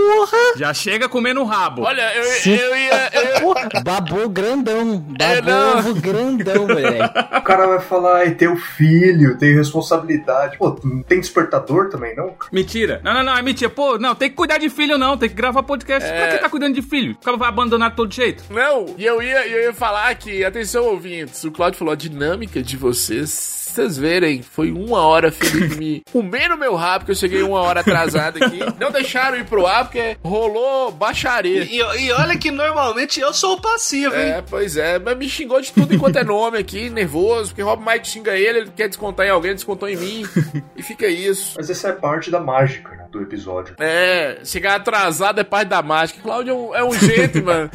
Speaker 5: Já chega comendo o rabo.
Speaker 1: Olha, eu, eu ia. Eu...
Speaker 3: Porra, babou grandão.
Speaker 1: É,
Speaker 3: Babou ovo grandão, moleque.
Speaker 8: O cara vai falar, ai, tem o filho, tem responsabilidade. Pô, não tem despertador também, não?
Speaker 5: Mentira. Não, não, não, é mentira. Pô, não, tem que cuidar de filho, não. Tem que gravar podcast.
Speaker 1: É.
Speaker 5: Pra que tá cuidando de filho? O cara vai abandonar de todo jeito.
Speaker 1: Não, e eu ia, eu ia falar que, atenção ouvintes, o Claudio falou a dinâmica de vocês. Vocês verem, foi uma hora Felipe <laughs> me comendo meu rabo, que eu cheguei uma hora atrasado aqui. Não deixaram ir pro ar porque rolou baixaria.
Speaker 2: E, e olha que normalmente eu sou o passivo, hein?
Speaker 1: É, pois é, mas me xingou de tudo enquanto é nome aqui, <laughs> nervoso, porque Rob Mike xinga ele, ele quer descontar em alguém, descontou em mim, <laughs> e fica isso.
Speaker 8: Mas essa é parte da mágica né, do episódio.
Speaker 1: É, chegar atrasado é parte da mágica. Cláudio é um, é um jeito, <laughs> mano.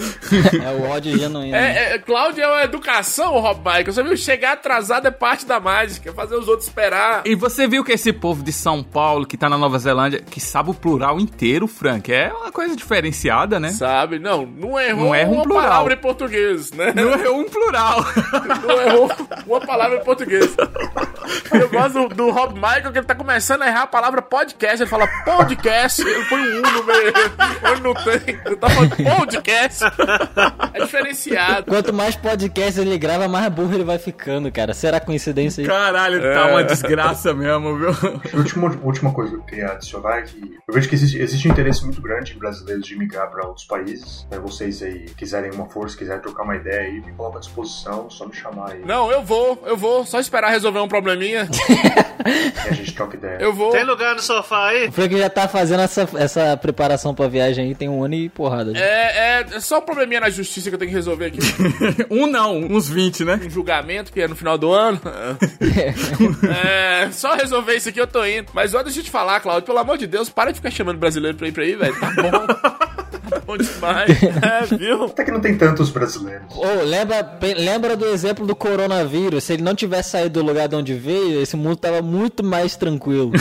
Speaker 3: É o ódio genuíno.
Speaker 1: É, é, Cláudio é uma educação, Rob Michael. Você viu? Chegar atrasado é parte da mágica. Fazer os outros esperar.
Speaker 5: E você viu que esse povo de São Paulo, que tá na Nova Zelândia, que sabe o plural inteiro, Frank, é uma coisa diferenciada, né?
Speaker 1: Sabe? Não, não errou
Speaker 5: Não erra um
Speaker 1: uma
Speaker 5: plural.
Speaker 1: palavra em português, né?
Speaker 5: Não errou um plural. <laughs>
Speaker 1: Não errou uma palavra em português. Eu gosto do, do Rob Michael, que ele tá começando a errar a palavra podcast. Ele fala podcast, ele põe um U no meio. Onde não tem. Ele tá falando podcast. É diferenciado.
Speaker 3: Quanto mais podcast ele grava, mais burro ele vai ficando, cara. Será coincidência isso?
Speaker 5: Caralho, tá
Speaker 1: É.
Speaker 5: uma desgraça mesmo, viu?
Speaker 8: A última, última coisa que eu queria adicionar é que eu vejo que existe, existe um interesse muito grande em brasileiros de migrar para outros países. Se vocês aí quiserem uma força, quiserem trocar uma ideia aí, me coloca à disposição, só me chamar aí.
Speaker 1: Não, eu vou, eu vou. Só esperar resolver um probleminha minha. <laughs>
Speaker 8: E a gente troca ideia.
Speaker 1: Eu vou.
Speaker 2: Tem lugar no sofá aí?
Speaker 3: O Frank já tá fazendo essa, essa preparação pra viagem aí, tem um ano e porrada. já.
Speaker 1: É, é, é só um probleminha na justiça que eu tenho que resolver aqui. <laughs>
Speaker 5: um não, uns 20, né?
Speaker 1: Um julgamento que é no final do ano. é, <laughs> só resolver isso aqui eu tô indo. Mas olha, deixa eu te falar, Claudio, pelo amor de Deus, para de ficar chamando brasileiro pra ir pra aí, velho. Tá bom. <laughs> Bom demais. <laughs> É, viu?
Speaker 8: Até que não tem tantos brasileiros.
Speaker 3: Ô, lembra, lembra do exemplo do coronavírus? Se ele não tivesse saído do lugar de onde veio, esse mundo tava muito mais tranquilo.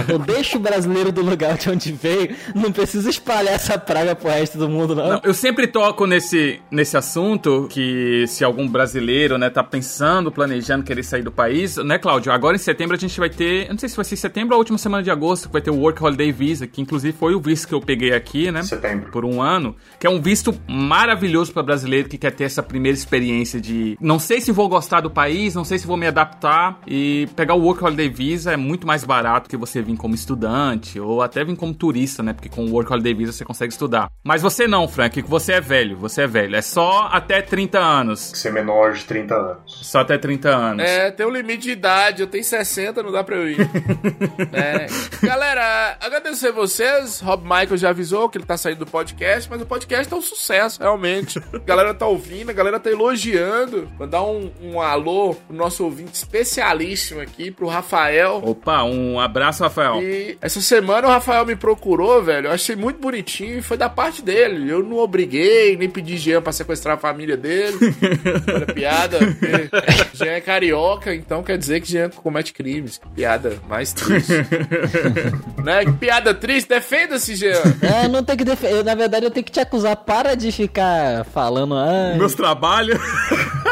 Speaker 3: Então deixa o brasileiro do lugar de onde veio, não precisa espalhar essa praga pro resto do mundo, não.
Speaker 5: Não, eu sempre toco nesse, nesse assunto que se algum brasileiro, né, tá pensando, planejando querer sair do país, né, Cláudio? Agora em setembro a gente vai ter, eu não sei se vai ser setembro ou a última semana de agosto, que vai ter o Work Holiday Visa, que inclusive foi o visto que eu peguei aqui, né?
Speaker 8: Setembro.
Speaker 5: Por um ano, que é um visto maravilhoso para brasileiro que quer ter essa primeira experiência de não sei se vou gostar do país, não sei se vou me adaptar e pegar o Work Holiday Visa é muito mais barato que você vir como estudante ou até vir como turista, né? Porque com o Work Holiday Visa você consegue estudar. Mas você não, Frank, que você é velho, você é velho. É só até 30 anos.
Speaker 8: Ser menor de 30 anos.
Speaker 5: Só até 30 anos.
Speaker 1: É, tem um limite de idade, eu tenho 60, não dá pra eu ir. <laughs> É. Galera, agradecer vocês. Rob Michael já avisou que ele tá saindo do podcast, mas o podcast tá um sucesso, realmente. A galera tá ouvindo, a galera tá elogiando. Mandar um, um alô pro nosso ouvinte especialíssimo aqui, pro Rafael.
Speaker 5: Opa, um abraço, Rafael.
Speaker 1: E essa semana o Rafael me procurou, velho. Eu achei muito bonitinho e foi da parte dele. Eu não obriguei, nem pedi Jean pra sequestrar a família dele. <laughs> Olha, piada. Jean é carioca, então quer dizer que Jean comete crimes. Piada mais triste. <laughs> né? Que piada triste. Defenda-se, Jean.
Speaker 3: É, não tem que defender. Na verdade, eu tenho que te acusar. Para de ficar falando. Ah,
Speaker 5: Meus trabalhos. <laughs>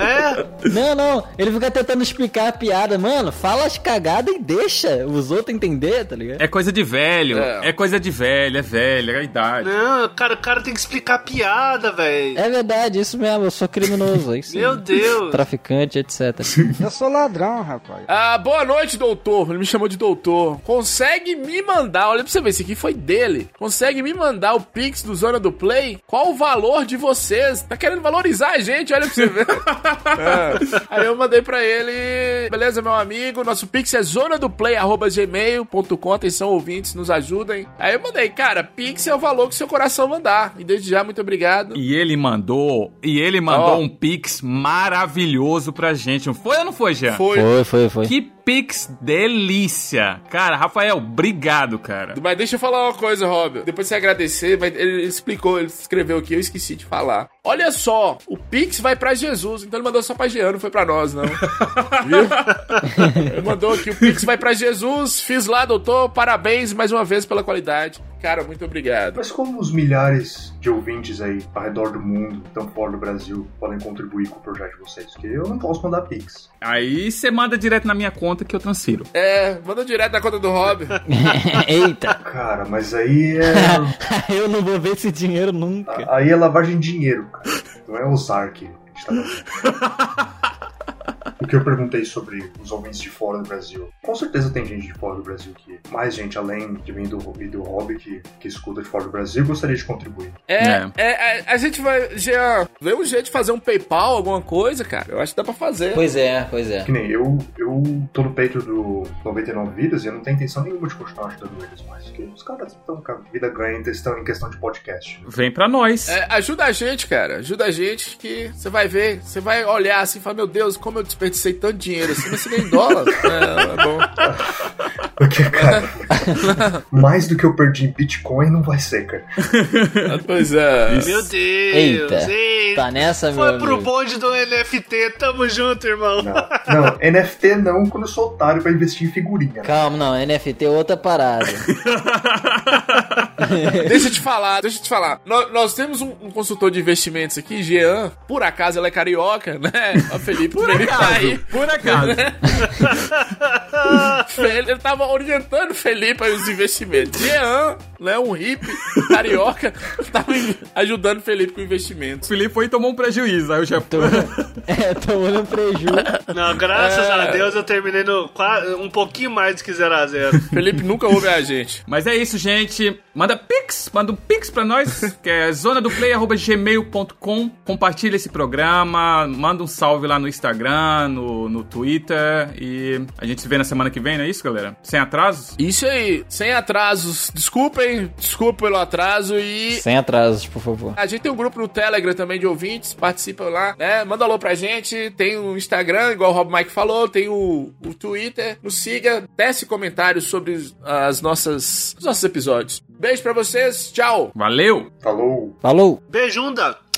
Speaker 2: É?
Speaker 3: Não, não. Ele fica tentando explicar a piada. Mano, fala as cagadas e deixa os outros entender, tá ligado?
Speaker 5: É coisa de velho,
Speaker 1: É.
Speaker 5: é, coisa de velho, é velho, é a idade.
Speaker 2: Não, cara, o cara tem que explicar a piada, velho.
Speaker 3: É verdade, isso mesmo. Eu sou criminoso. É isso.
Speaker 2: Meu Deus.
Speaker 3: Traficante, etc.
Speaker 6: Eu sou ladrão, rapaz.
Speaker 1: Ah, boa noite, doutor. Ele me chamou de doutor. Consegue me mandar, olha pra você ver, esse aqui foi dele. Consegue me mandar o Pix do Zona do Play? Qual o valor de vocês? Tá querendo valorizar a gente, olha pra você ver. <laughs> É. Aí eu mandei pra ele, beleza, meu amigo? Nosso Pix é zonadoplay.gmail.com. Atenção, ouvintes, nos ajudem. Aí eu mandei, cara, Pix é o valor que seu coração mandar. E desde já, muito obrigado.
Speaker 5: E ele mandou, e ele mandou
Speaker 1: Ó.
Speaker 5: um pix maravilhoso pra gente. Não foi ou não foi, Jean?
Speaker 1: Foi.
Speaker 3: Foi, foi, foi.
Speaker 5: Que pix delícia. Cara, Rafael, obrigado, cara.
Speaker 1: Mas deixa eu falar uma coisa, Rob. Depois de você agradecer, mas ele explicou, ele escreveu aqui, eu esqueci de falar. Olha só, o Pix vai pra Jesus, então ele mandou só pra Jean, não foi pra nós, não. <laughs> Viu? Ele mandou aqui, o Pix vai pra Jesus, fiz lá, doutor, parabéns mais uma vez pela qualidade. Cara, muito obrigado.
Speaker 8: Mas como os milhares de ouvintes aí ao redor do mundo, tão fora do Brasil, podem contribuir com o projeto de vocês? Porque eu não posso mandar Pix.
Speaker 5: Aí você manda direto na minha conta que eu transfiro.
Speaker 1: É, manda direto na conta do Rob. <laughs>
Speaker 3: Eita.
Speaker 8: Cara, mas aí é. <laughs>
Speaker 3: Eu não vou ver esse dinheiro nunca.
Speaker 8: aí é lavagem de dinheiro, cara. Não é usar que a gente tá fazendo. <laughs> O que eu perguntei sobre os ouvintes de fora do Brasil. Com certeza tem gente de fora do Brasil que. Mais gente além de mim do, e do Hobby que, que escuta de fora do Brasil gostaria de contribuir.
Speaker 1: É,
Speaker 5: É.
Speaker 1: é, é, a gente vai, Jean, vê um jeito de fazer um PayPal, alguma coisa, cara. Eu acho que dá pra fazer.
Speaker 3: Pois é, pois é.
Speaker 8: Que nem eu, eu tô no peito do 99 Vidas e eu não tenho intenção nenhuma de continuar ajudando eles mais. Porque os caras estão com a vida ganha em questão, em questão de podcast.
Speaker 5: Vem pra nós.
Speaker 1: É, ajuda a gente, cara. Ajuda a gente que você vai ver, você vai olhar assim e falar, meu Deus, como eu desperdicei tanto dinheiro assim, mas você ganha em dólar. <laughs> é, é bom. <laughs>
Speaker 8: Porque, cara, <laughs> mais do que eu perdi em Bitcoin não vai ser, cara.
Speaker 1: Pois é.
Speaker 2: Meu Deus.
Speaker 3: Eita.
Speaker 2: Eita.
Speaker 3: Tá nessa, meu
Speaker 2: Foi pro
Speaker 3: amigo.
Speaker 2: bonde do NFT. Tamo junto, irmão.
Speaker 8: Não, não, NFT não quando eu sou otário pra investir em figurinha.
Speaker 3: Calma, não. NFT é outra parada.
Speaker 1: Deixa eu te falar, deixa eu te falar. Nós, nós temos um, um consultor de investimentos aqui, Jean. Por acaso ela é carioca, né? O Felipe
Speaker 5: Por acaso,
Speaker 1: aí.
Speaker 5: por acaso. <laughs>
Speaker 1: Ele tava orientando o Felipe aí os investimentos. Jean né? Um hippie carioca tava ajudando o Felipe com investimentos.
Speaker 5: O Felipe foi e tomou um prejuízo. Aí eu já. <laughs>
Speaker 3: é, tomando um prejuízo.
Speaker 2: Não, graças
Speaker 1: É.
Speaker 2: a Deus eu terminei no um pouquinho mais do que 0x0. <laughs>
Speaker 1: Felipe nunca ouve a gente.
Speaker 5: Mas é isso, gente. Manda pix, manda um pix pra nós, que é zona do play@gmail.com. Compartilha esse programa, manda um salve lá no Instagram, no, no Twitter e a gente se vê na semana que vem, não é isso, galera? Sem atrasos?
Speaker 1: Isso aí, sem atrasos. Desculpem, desculpa pelo atraso e
Speaker 3: Sem atrasos, por favor.
Speaker 1: A gente tem um grupo no Telegram também de ouvintes, participam lá, né? Manda alô pra gente. Tem o Instagram, igual o Rob Mike falou, tem o, o Twitter. Nos siga, desce comentários sobre as nossas, os nossos episódios. Beijo pra vocês, tchau!
Speaker 5: Valeu!
Speaker 8: Falou!
Speaker 3: Falou!
Speaker 2: Beijunda!